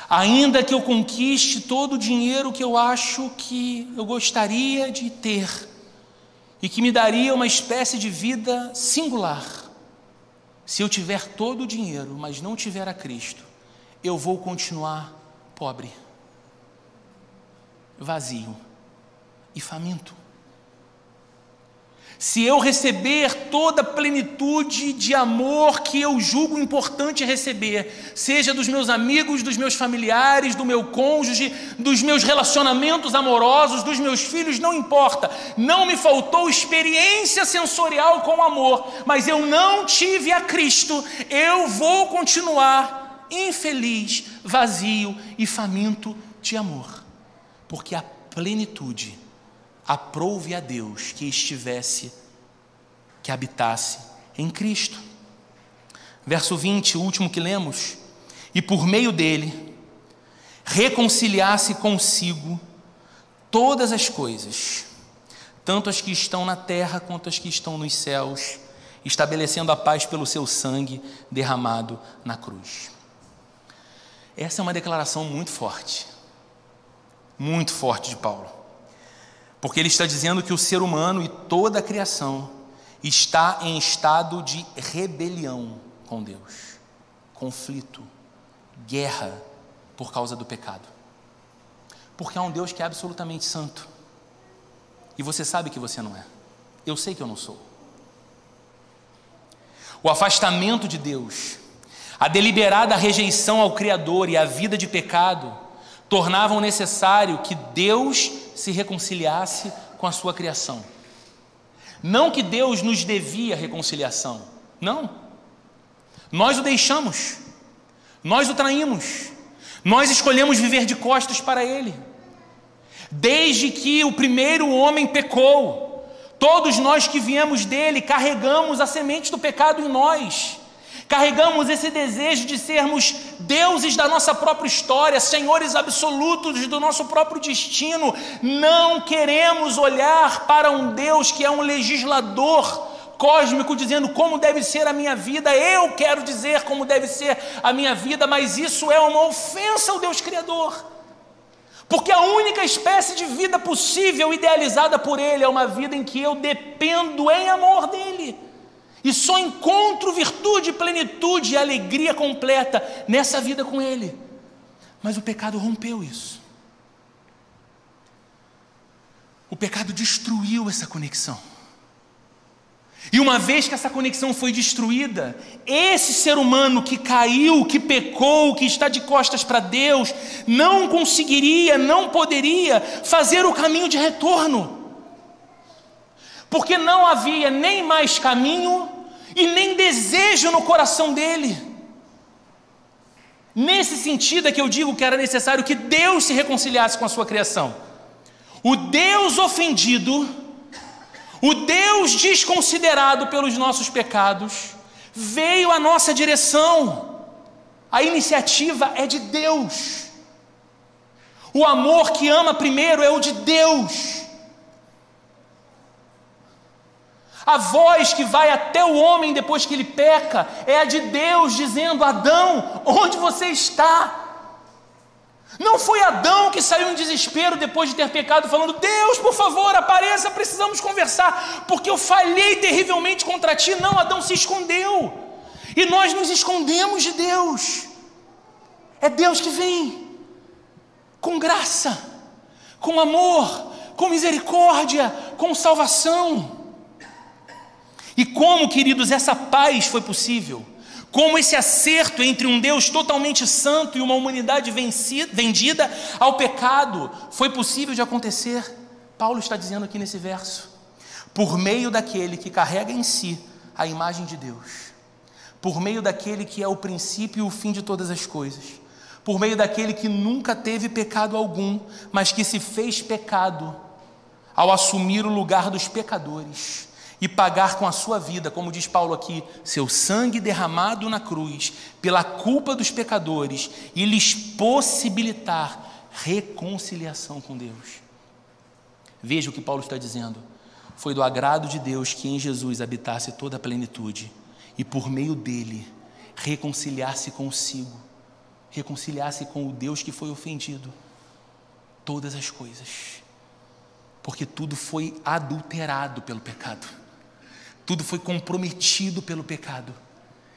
Ainda que eu conquiste todo o dinheiro que eu acho que eu gostaria de ter e que me daria uma espécie de vida singular, se eu tiver todo o dinheiro, mas não tiver a Cristo, eu vou continuar pobre, vazio e faminto. se eu receber toda a plenitude de amor que eu julgo importante receber, seja dos meus amigos, dos meus familiares, do meu cônjuge, dos meus relacionamentos amorosos, dos meus filhos, não importa, não me faltou experiência sensorial com amor, mas eu não tive a Cristo, eu vou continuar infeliz, vazio e faminto de amor, porque a plenitude aprouve a Deus que estivesse, que habitasse em Cristo. Verso 20, o último que lemos, e por meio dele reconciliasse consigo todas as coisas, tanto as que estão na terra quanto as que estão nos céus, estabelecendo a paz pelo seu sangue derramado na cruz. Essa é uma declaração muito forte, muito forte de Paulo. Porque ele está dizendo que o ser humano e toda a criação está em estado de rebelião com Deus, conflito, guerra por causa do pecado. Porque há um Deus que é absolutamente santo. E você sabe que você não é. Eu sei que eu não sou. O afastamento de Deus, a deliberada rejeição ao Criador e a vida de pecado tornavam necessário que Deus se reconciliasse com a sua criação. Não que Deus nos devia reconciliação, não. Nós o deixamos, nós o traímos, nós escolhemos viver de costas para Ele. Desde que o primeiro homem pecou, todos nós que viemos dele carregamos a semente do pecado em nós. Carregamos esse desejo de sermos deuses da nossa própria história, senhores absolutos do nosso próprio destino. Não queremos olhar para um Deus que é um legislador cósmico dizendo como deve ser a minha vida. Eu quero dizer como deve ser a minha vida, mas isso é uma ofensa ao Deus Criador. Porque a única espécie de vida possível, idealizada por Ele, é uma vida em que eu dependo em amor dEle. E só encontro virtude, plenitude e alegria completa nessa vida com Ele. Mas o pecado rompeu isso. O pecado destruiu essa conexão. E uma vez que essa conexão foi destruída, esse ser humano que caiu, que pecou, que está de costas para Deus, não conseguiria, não poderia fazer o caminho de retorno. Porque não havia nem mais caminho e nem desejo no coração dele. Nesse sentido é que eu digo que era necessário que Deus se reconciliasse com a sua criação. O Deus ofendido, o Deus desconsiderado pelos nossos pecados, veio à nossa direção. A iniciativa é de Deus. O amor que ama primeiro é o de Deus. A voz que vai até o homem depois que ele peca é a de Deus dizendo: Adão, onde você está? Não foi Adão que saiu em desespero depois de ter pecado, falando: Deus, por favor, apareça, precisamos conversar, porque eu falhei terrivelmente contra ti. Não, Adão se escondeu, e nós nos escondemos de Deus. É Deus que vem, com graça, com amor, com misericórdia, com salvação. E como, queridos, essa paz foi possível? Como esse acerto entre um Deus totalmente santo e uma humanidade vencida, vendida ao pecado foi possível de acontecer? Paulo está dizendo aqui nesse verso: por meio daquele que carrega em si a imagem de Deus, por meio daquele que é o princípio e o fim de todas as coisas, por meio daquele que nunca teve pecado algum, mas que se fez pecado ao assumir o lugar dos pecadores e pagar com a sua vida, como diz Paulo aqui, seu sangue derramado na cruz, pela culpa dos pecadores e lhes possibilitar reconciliação com Deus. Veja o que Paulo está dizendo. Foi do agrado de Deus que em Jesus habitasse toda a plenitude e por meio dele reconciliasse consigo, reconciliasse com o Deus que foi ofendido todas as coisas. Porque tudo foi adulterado pelo pecado. Tudo foi comprometido pelo pecado.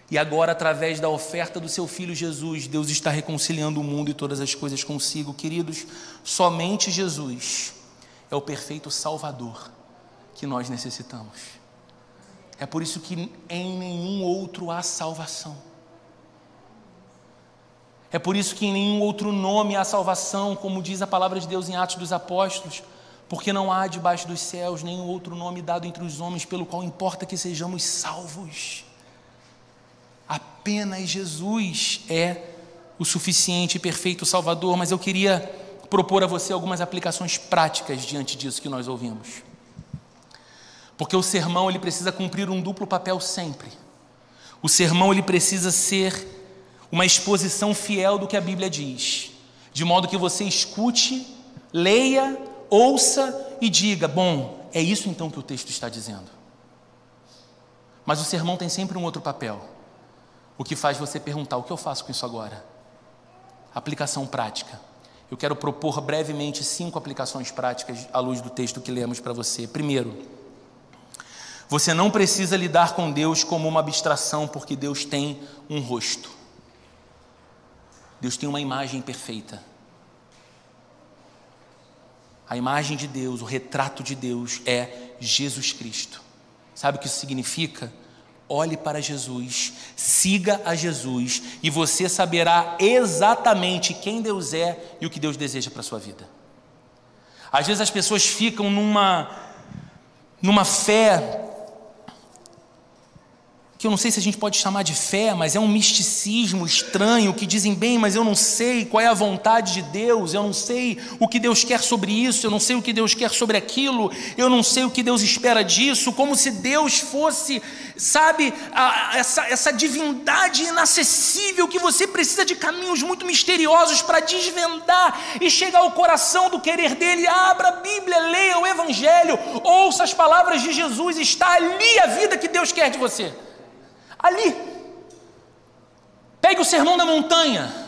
E agora, através da oferta do seu filho Jesus, Deus está reconciliando o mundo e todas as coisas consigo. Queridos, somente Jesus é o perfeito Salvador que nós necessitamos. É por isso que em nenhum outro há salvação. É por isso que em nenhum outro nome há salvação, como diz a palavra de Deus em Atos dos Apóstolos, porque não há debaixo dos céus nenhum outro nome dado entre os homens pelo qual importa que sejamos salvos. Apenas Jesus é o suficiente e perfeito Salvador, mas eu queria propor a você algumas aplicações práticas diante disso que nós ouvimos. Porque o sermão ele precisa cumprir um duplo papel sempre. O sermão ele precisa ser uma exposição fiel do que a Bíblia diz, de modo que você escute, leia, ouça e diga: bom, é isso então que o texto está dizendo. Mas o sermão tem sempre um outro papel, o que faz você perguntar: o que eu faço com isso agora? Aplicação prática. Eu quero propor brevemente cinco aplicações práticas à luz do texto que lemos para você. Primeiro, você não precisa lidar com Deus como uma abstração, porque Deus tem um rosto. Deus tem uma imagem perfeita. A imagem de Deus, o retrato de Deus é Jesus Cristo. Sabe o que isso significa? Olhe para Jesus, siga a Jesus e você saberá exatamente quem Deus é e o que Deus deseja para a sua vida. Às vezes as pessoas ficam numa, numa fé que eu não sei se a gente pode chamar de fé, mas é um misticismo estranho que dizem bem, mas eu não sei qual é a vontade de Deus, eu não sei o que Deus quer sobre isso, eu não sei o que Deus quer sobre aquilo, eu não sei o que Deus espera disso, como se Deus fosse, sabe, a, essa, essa divindade inacessível que você precisa de caminhos muito misteriosos para desvendar e chegar ao coração do querer dele. Abra a Bíblia, leia o Evangelho, ouça as palavras de Jesus, está ali a vida que Deus quer de você. Ali. Pegue o sermão da montanha.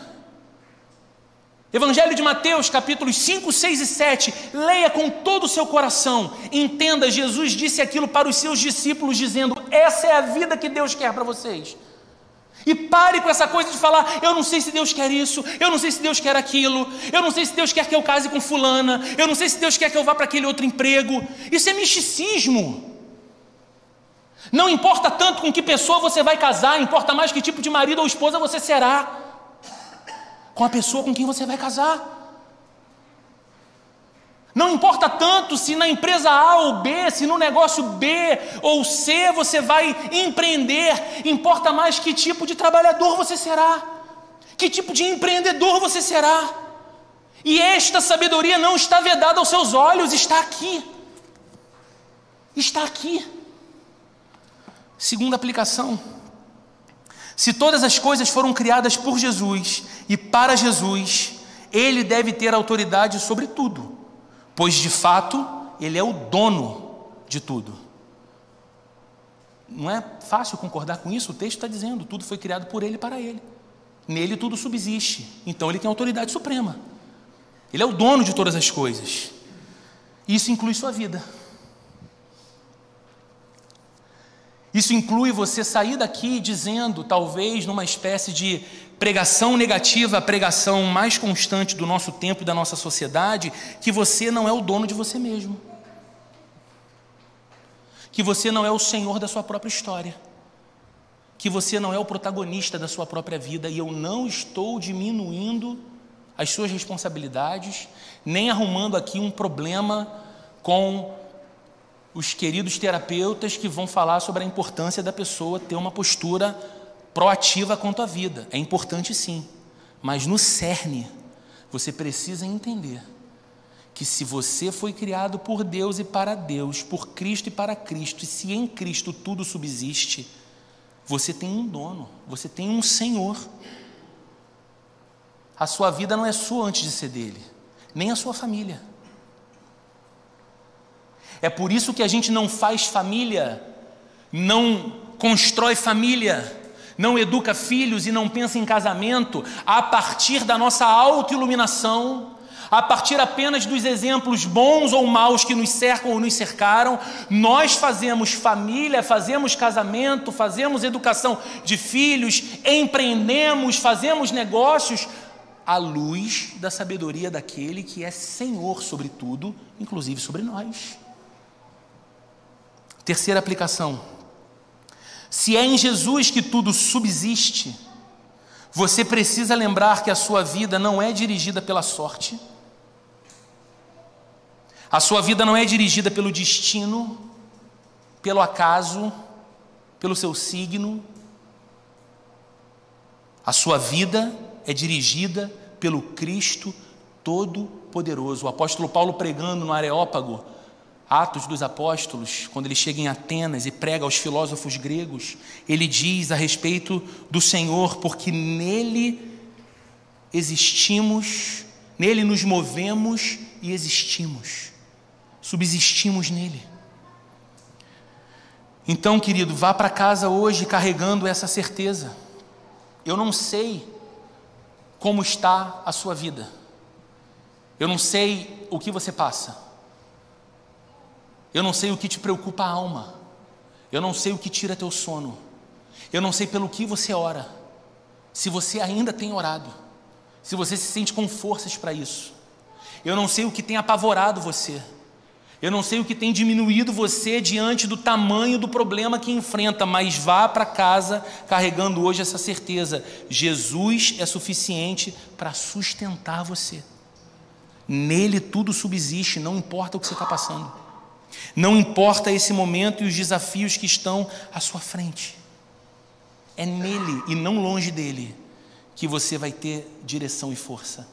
Evangelho de Mateus, capítulos 5, 6 e 7. Leia com todo o seu coração. Entenda, Jesus disse aquilo para os seus discípulos, dizendo: Essa é a vida que Deus quer para vocês. E pare com essa coisa de falar: eu não sei se Deus quer isso, eu não sei se Deus quer aquilo, eu não sei se Deus quer que eu case com Fulana, eu não sei se Deus quer que eu vá para aquele outro emprego. Isso é misticismo. Não importa tanto com que pessoa você vai casar, importa mais que tipo de marido ou esposa você será. Com a pessoa com quem você vai casar. Não importa tanto se na empresa A ou B, se no negócio B ou C você vai empreender, importa mais que tipo de trabalhador você será, que tipo de empreendedor você será. E esta sabedoria não está vedada aos seus olhos, está aqui. Está aqui. Segunda aplicação. Se todas as coisas foram criadas por Jesus e para Jesus, ele deve ter autoridade sobre tudo, pois de fato ele é o dono de tudo. Não é fácil concordar com isso, o texto está dizendo: tudo foi criado por ele e para ele. Nele tudo subsiste, então ele tem autoridade suprema. Ele é o dono de todas as coisas. Isso inclui sua vida. Isso inclui você sair daqui dizendo, talvez numa espécie de pregação negativa, a pregação mais constante do nosso tempo e da nossa sociedade, que você não é o dono de você mesmo. Que você não é o senhor da sua própria história. Que você não é o protagonista da sua própria vida. E eu não estou diminuindo as suas responsabilidades, nem arrumando aqui um problema com os queridos terapeutas que vão falar sobre a importância da pessoa ter uma postura proativa quanto à vida. É importante sim, mas no cerne, você precisa entender que se você foi criado por Deus e para Deus, por Cristo e para Cristo, e se em Cristo tudo subsiste, você tem um dono, você tem um Senhor. A sua vida não é sua antes de ser dele, nem a sua família. É por isso que a gente não faz família, não constrói família, não educa filhos e não pensa em casamento a partir da nossa autoiluminação, a partir apenas dos exemplos bons ou maus que nos cercam ou nos cercaram, nós fazemos família, fazemos casamento, fazemos educação de filhos, empreendemos, fazemos negócios à luz da sabedoria daquele que é Senhor sobre tudo, inclusive sobre nós. Terceira aplicação. Se é em Jesus que tudo subsiste, você precisa lembrar que a sua vida não é dirigida pela sorte, a sua vida não é dirigida pelo destino, pelo acaso, pelo seu signo. A sua vida é dirigida pelo Cristo Todo-Poderoso. O apóstolo Paulo pregando no Areópago, Atos dos Apóstolos, quando ele chega em Atenas e prega aos filósofos gregos, ele diz a respeito do Senhor, porque nele existimos, nele nos movemos e existimos, subsistimos nele. Então, querido, vá para casa hoje carregando essa certeza. Eu não sei como está a sua vida, eu não sei o que você passa. Eu não sei o que te preocupa a alma. Eu não sei o que tira teu sono. Eu não sei pelo que você ora. Se você ainda tem orado. Se você se sente com forças para isso. Eu não sei o que tem apavorado você. Eu não sei o que tem diminuído você diante do tamanho do problema que enfrenta, mas vá para casa carregando hoje essa certeza: Jesus é suficiente para sustentar você. Nele tudo subsiste, não importa o que você está passando. Não importa esse momento e os desafios que estão à sua frente. É nele e não longe dele que você vai ter direção e força.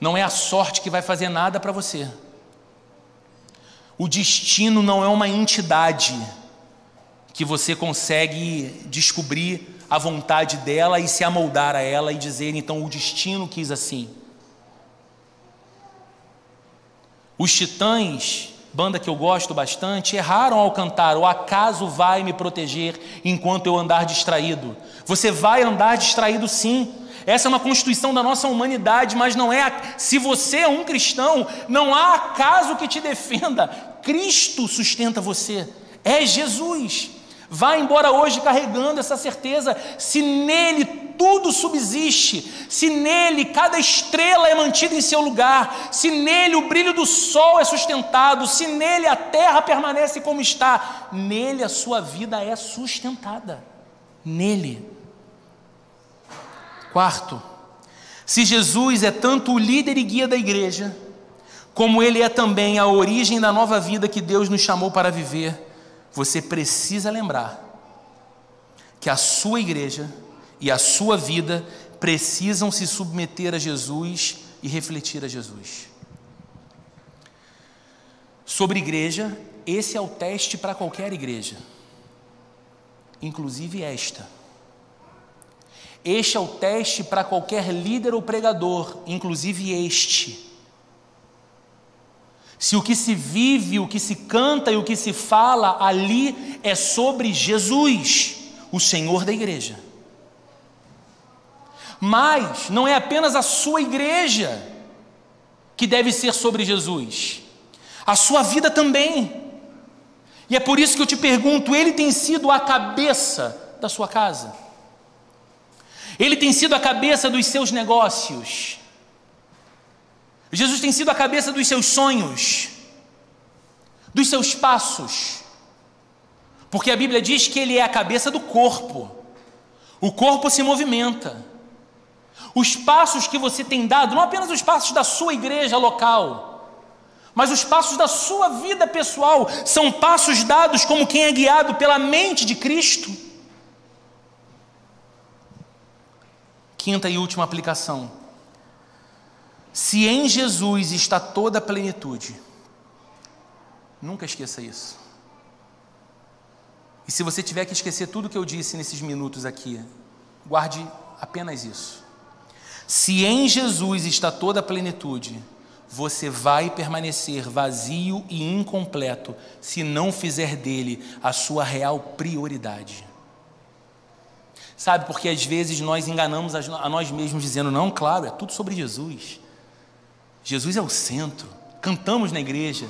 Não é a sorte que vai fazer nada para você. O destino não é uma entidade que você consegue descobrir a vontade dela e se amoldar a ela e dizer, então o destino quis assim. Os Titãs, banda que eu gosto bastante, erraram ao cantar: O acaso vai me proteger enquanto eu andar distraído? Você vai andar distraído sim. Essa é uma constituição da nossa humanidade, mas não é. Se você é um cristão, não há acaso que te defenda. Cristo sustenta você. É Jesus. Vá embora hoje carregando essa certeza. Se nele tudo subsiste, se nele cada estrela é mantida em seu lugar, se nele o brilho do sol é sustentado, se nele a terra permanece como está, nele a sua vida é sustentada. Nele. Quarto, se Jesus é tanto o líder e guia da igreja, como ele é também a origem da nova vida que Deus nos chamou para viver, você precisa lembrar que a sua igreja e a sua vida precisam se submeter a Jesus e refletir a Jesus. Sobre igreja, esse é o teste para qualquer igreja, inclusive esta. Este é o teste para qualquer líder ou pregador, inclusive este. Se o que se vive, o que se canta e o que se fala ali é sobre Jesus, o Senhor da igreja. Mas não é apenas a sua igreja que deve ser sobre Jesus, a sua vida também. E é por isso que eu te pergunto: ele tem sido a cabeça da sua casa? Ele tem sido a cabeça dos seus negócios? Jesus tem sido a cabeça dos seus sonhos, dos seus passos, porque a Bíblia diz que Ele é a cabeça do corpo, o corpo se movimenta. Os passos que você tem dado, não apenas os passos da sua igreja local, mas os passos da sua vida pessoal, são passos dados como quem é guiado pela mente de Cristo. Quinta e última aplicação. Se em Jesus está toda a plenitude, nunca esqueça isso. E se você tiver que esquecer tudo que eu disse nesses minutos aqui, guarde apenas isso. Se em Jesus está toda a plenitude, você vai permanecer vazio e incompleto se não fizer dele a sua real prioridade. Sabe, porque às vezes nós enganamos a nós mesmos dizendo, não, claro, é tudo sobre Jesus. Jesus é o centro. Cantamos na igreja.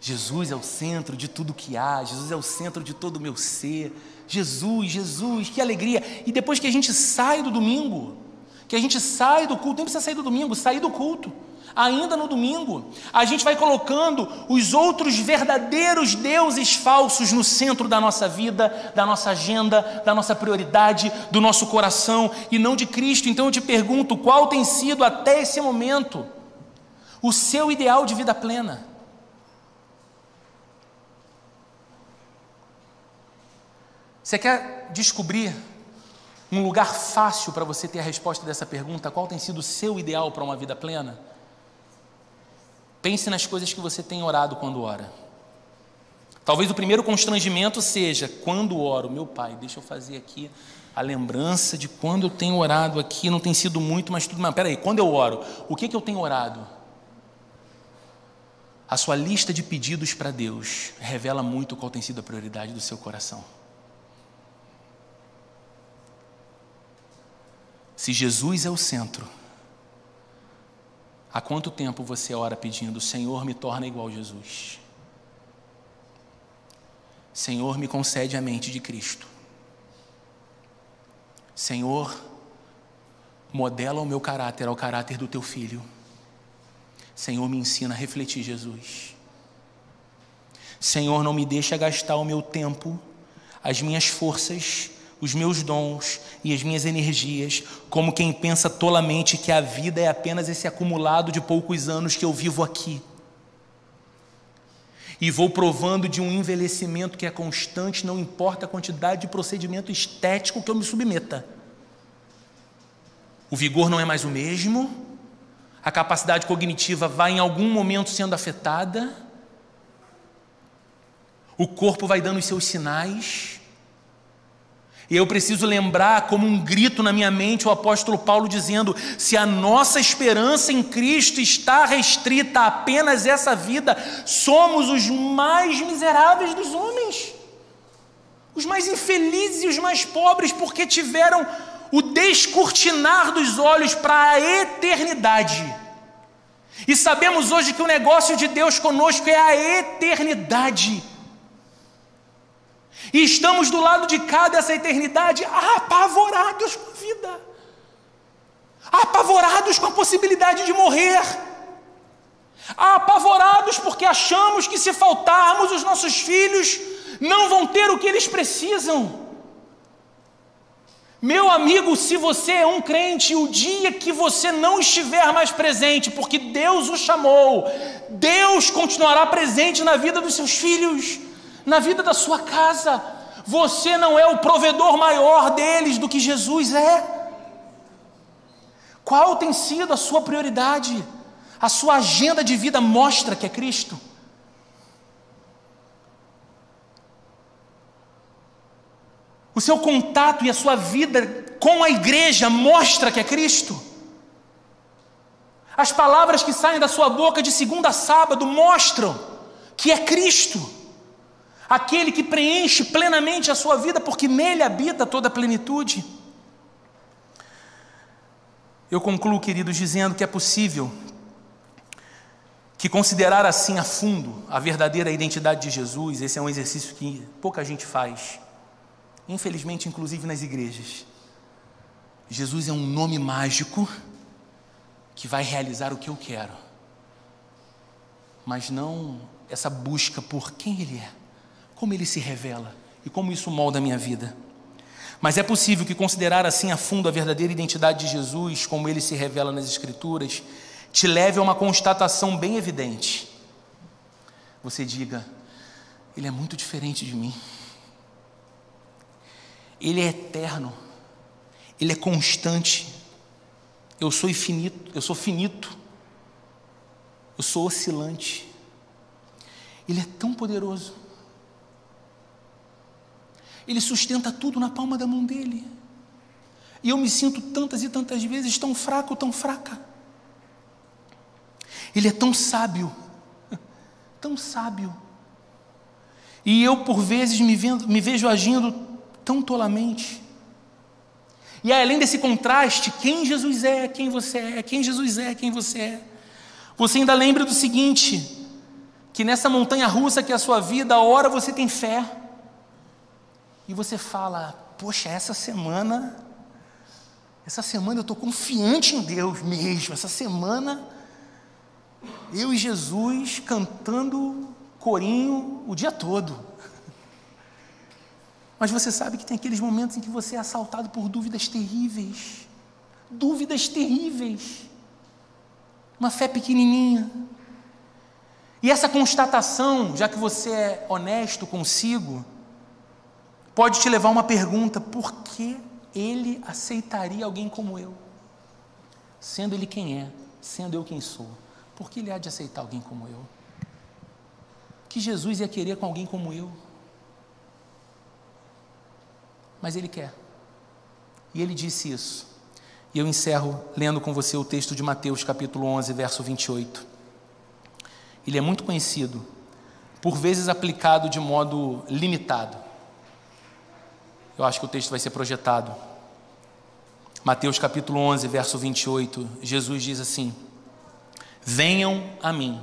Jesus é o centro de tudo que há, Jesus é o centro de todo o meu ser. Jesus, Jesus, que alegria. E depois que a gente sai do domingo, que a gente sai do culto, nem precisa sair do domingo, sair do culto. ainda no domingo. A gente vai colocando os outros verdadeiros deuses falsos no centro da nossa vida, da nossa agenda, da nossa prioridade, do nosso coração e não de Cristo. Então eu te pergunto, qual tem sido até esse momento o seu ideal de vida plena? Você quer descobrir um lugar fácil para você ter a resposta dessa pergunta: qual tem sido o seu ideal para uma vida plena? Pense nas coisas que você tem orado quando ora. Talvez o primeiro constrangimento seja quando oro, meu pai, deixa eu fazer aqui a lembrança de quando eu tenho orado aqui, não tem sido muito, mas tudo mais. Peraí, quando eu oro, o que, que eu tenho orado? A sua lista de pedidos para Deus revela muito qual tem sido a prioridade do seu coração. Se Jesus é o centro, Há quanto tempo você ora pedindo, Senhor, me torna igual a Jesus? Senhor, me concede a mente de Cristo. Senhor, modela o meu caráter ao caráter do teu filho. Senhor, me ensina a refletir Jesus. Senhor, não me deixa gastar o meu tempo, as minhas forças os meus dons e as minhas energias, como quem pensa tolamente que a vida é apenas esse acumulado de poucos anos que eu vivo aqui. E vou provando de um envelhecimento que é constante, não importa a quantidade de procedimento estético que eu me submeta. O vigor não é mais o mesmo, a capacidade cognitiva vai em algum momento sendo afetada, o corpo vai dando os seus sinais, e eu preciso lembrar, como um grito na minha mente, o apóstolo Paulo dizendo: se a nossa esperança em Cristo está restrita a apenas essa vida, somos os mais miseráveis dos homens, os mais infelizes e os mais pobres, porque tiveram o descortinar dos olhos para a eternidade. E sabemos hoje que o negócio de Deus conosco é a eternidade. E estamos do lado de cá dessa eternidade apavorados com a vida, apavorados com a possibilidade de morrer, apavorados porque achamos que se faltarmos, os nossos filhos não vão ter o que eles precisam. Meu amigo, se você é um crente, o dia que você não estiver mais presente, porque Deus o chamou, Deus continuará presente na vida dos seus filhos na vida da sua casa. Você não é o provedor maior deles do que Jesus é. Qual tem sido a sua prioridade? A sua agenda de vida mostra que é Cristo. O seu contato e a sua vida com a igreja mostra que é Cristo. As palavras que saem da sua boca de segunda a sábado mostram que é Cristo aquele que preenche plenamente a sua vida, porque nele habita toda a plenitude. Eu concluo, queridos, dizendo que é possível que considerar assim a fundo a verdadeira identidade de Jesus, esse é um exercício que pouca gente faz, infelizmente, inclusive nas igrejas. Jesus é um nome mágico que vai realizar o que eu quero, mas não essa busca por quem Ele é como ele se revela e como isso molda a minha vida. Mas é possível que considerar assim a fundo a verdadeira identidade de Jesus, como ele se revela nas Escrituras, te leve a uma constatação bem evidente. Você diga: Ele é muito diferente de mim. Ele é eterno. Ele é constante. Eu sou infinito, eu sou finito. Eu sou oscilante. Ele é tão poderoso ele sustenta tudo na palma da mão dele. E eu me sinto tantas e tantas vezes tão fraco, tão fraca. Ele é tão sábio, tão sábio. E eu, por vezes, me, vendo, me vejo agindo tão tolamente. E além desse contraste, quem Jesus é, quem você é, quem Jesus é, quem você é. Você ainda lembra do seguinte: que nessa montanha russa que é a sua vida, a hora você tem fé, e você fala: Poxa, essa semana, essa semana eu estou confiante em Deus mesmo, essa semana Eu e Jesus cantando corinho o dia todo. Mas você sabe que tem aqueles momentos em que você é assaltado por dúvidas terríveis. Dúvidas terríveis. Uma fé pequenininha. E essa constatação, já que você é honesto consigo, pode te levar a uma pergunta: por que ele aceitaria alguém como eu? Sendo ele quem é, sendo eu quem sou, por que ele há de aceitar alguém como eu? Que Jesus ia querer com alguém como eu? Mas ele quer. E ele disse isso. E eu encerro lendo com você o texto de Mateus, capítulo 11, verso 28. Ele é muito conhecido, por vezes aplicado de modo limitado. Eu acho que o texto vai ser projetado. Mateus capítulo 11, verso 28, Jesus diz assim: Venham a mim,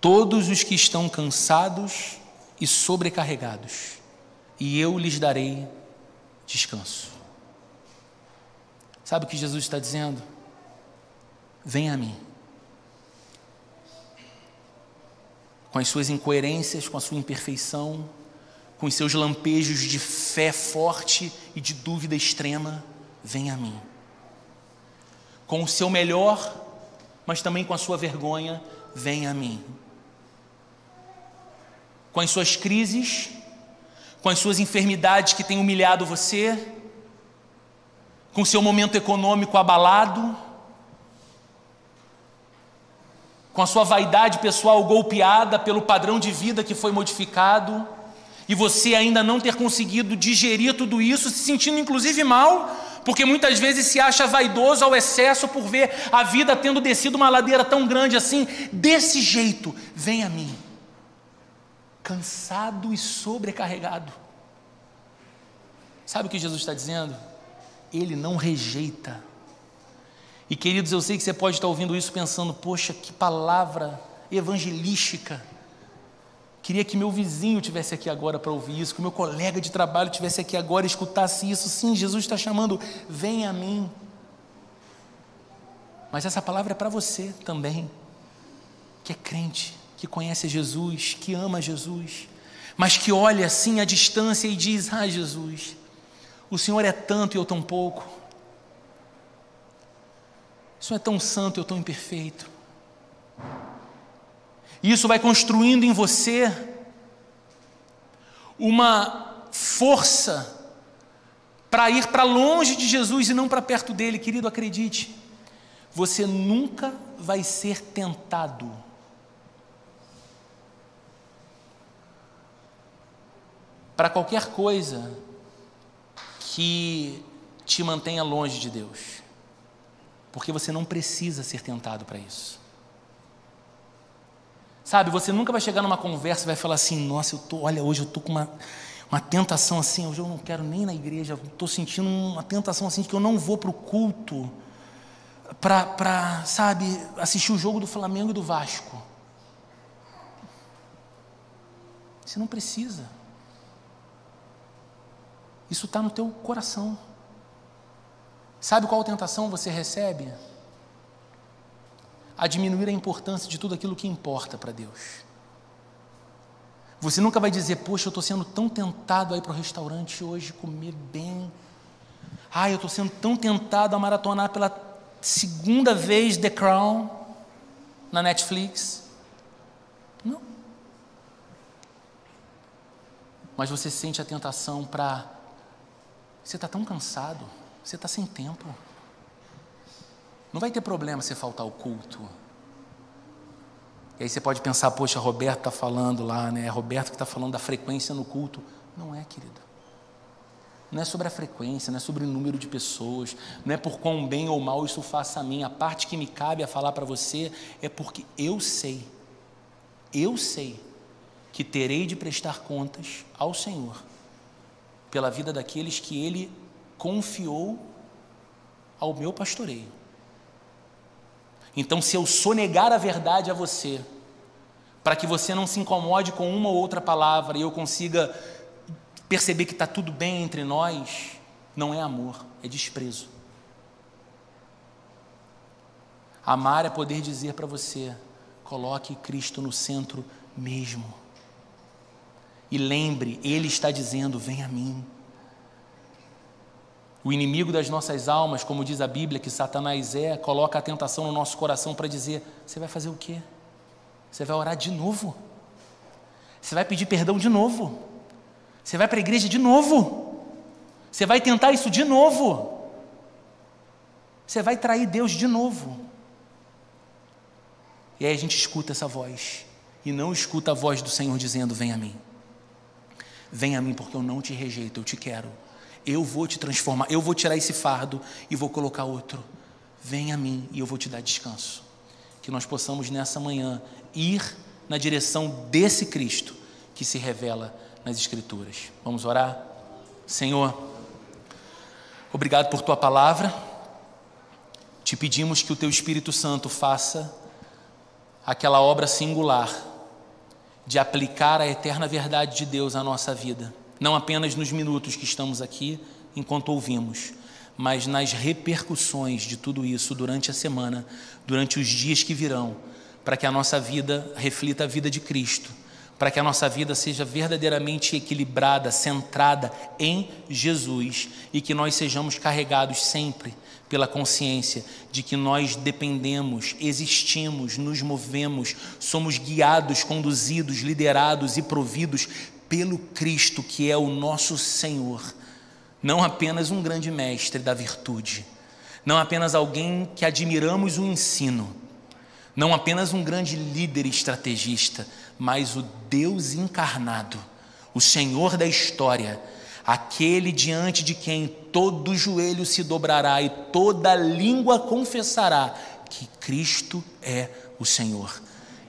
todos os que estão cansados e sobrecarregados, e eu lhes darei descanso. Sabe o que Jesus está dizendo? Venha a mim. Com as suas incoerências, com a sua imperfeição, com os seus lampejos de fé forte e de dúvida extrema, venha a mim. Com o seu melhor, mas também com a sua vergonha, venha a mim. Com as suas crises, com as suas enfermidades que têm humilhado você, com o seu momento econômico abalado, com a sua vaidade pessoal golpeada pelo padrão de vida que foi modificado, e você ainda não ter conseguido digerir tudo isso, se sentindo inclusive mal, porque muitas vezes se acha vaidoso ao excesso por ver a vida tendo descido uma ladeira tão grande assim, desse jeito, vem a mim cansado e sobrecarregado. Sabe o que Jesus está dizendo? Ele não rejeita. E queridos, eu sei que você pode estar ouvindo isso pensando, poxa, que palavra evangelística. Queria que meu vizinho tivesse aqui agora para ouvir isso, que meu colega de trabalho tivesse aqui agora e escutasse isso. Sim, Jesus está chamando, vem a mim. Mas essa palavra é para você também, que é crente que conhece Jesus, que ama Jesus, mas que olha assim à distância e diz: Ah, Jesus, o Senhor é tanto e eu tão pouco. O Senhor é tão santo e eu tão imperfeito. E isso vai construindo em você uma força para ir para longe de Jesus e não para perto dele, querido, acredite. Você nunca vai ser tentado para qualquer coisa que te mantenha longe de Deus, porque você não precisa ser tentado para isso. Sabe, você nunca vai chegar numa conversa e vai falar assim: Nossa, eu tô, olha, hoje eu tô com uma, uma tentação assim, hoje eu não quero nem na igreja, estou sentindo uma tentação assim de que eu não vou para o culto para, sabe, assistir o jogo do Flamengo e do Vasco. Você não precisa. Isso está no teu coração. Sabe qual tentação você recebe? A diminuir a importância de tudo aquilo que importa para Deus. Você nunca vai dizer, poxa, eu estou sendo tão tentado a ir para o restaurante hoje comer bem. Ai, eu estou sendo tão tentado a maratonar pela segunda vez The Crown na Netflix. Não. Mas você sente a tentação para você está tão cansado, você está sem tempo. Não vai ter problema você faltar o culto. E aí você pode pensar, poxa, Roberto está falando lá, né? É Roberto que está falando da frequência no culto. Não é, querido. Não é sobre a frequência, não é sobre o número de pessoas, não é por quão bem ou mal isso faça a mim. A parte que me cabe a falar para você é porque eu sei, eu sei que terei de prestar contas ao Senhor pela vida daqueles que Ele confiou ao meu pastoreio. Então, se eu sonegar a verdade a você, para que você não se incomode com uma ou outra palavra e eu consiga perceber que está tudo bem entre nós, não é amor, é desprezo. Amar é poder dizer para você: coloque Cristo no centro mesmo. E lembre, Ele está dizendo: vem a mim. O inimigo das nossas almas, como diz a Bíblia que Satanás é, coloca a tentação no nosso coração para dizer: você vai fazer o quê? Você vai orar de novo? Você vai pedir perdão de novo? Você vai para a igreja de novo? Você vai tentar isso de novo? Você vai trair Deus de novo? E aí a gente escuta essa voz e não escuta a voz do Senhor dizendo: Vem a mim. Vem a mim, porque eu não te rejeito, eu te quero. Eu vou te transformar, eu vou tirar esse fardo e vou colocar outro. Vem a mim e eu vou te dar descanso. Que nós possamos nessa manhã ir na direção desse Cristo que se revela nas Escrituras. Vamos orar? Senhor, obrigado por tua palavra. Te pedimos que o teu Espírito Santo faça aquela obra singular de aplicar a eterna verdade de Deus à nossa vida. Não apenas nos minutos que estamos aqui enquanto ouvimos, mas nas repercussões de tudo isso durante a semana, durante os dias que virão, para que a nossa vida reflita a vida de Cristo, para que a nossa vida seja verdadeiramente equilibrada, centrada em Jesus e que nós sejamos carregados sempre pela consciência de que nós dependemos, existimos, nos movemos, somos guiados, conduzidos, liderados e providos pelo Cristo que é o nosso Senhor, não apenas um grande mestre da virtude, não apenas alguém que admiramos o ensino, não apenas um grande líder estrategista, mas o Deus encarnado, o Senhor da história, aquele diante de quem todo joelho se dobrará e toda língua confessará que Cristo é o Senhor.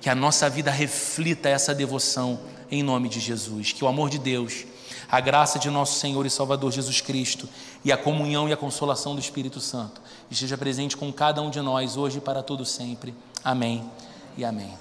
Que a nossa vida reflita essa devoção em nome de Jesus. Que o amor de Deus, a graça de nosso Senhor e Salvador Jesus Cristo e a comunhão e a consolação do Espírito Santo esteja presente com cada um de nós hoje e para todo sempre. Amém e amém.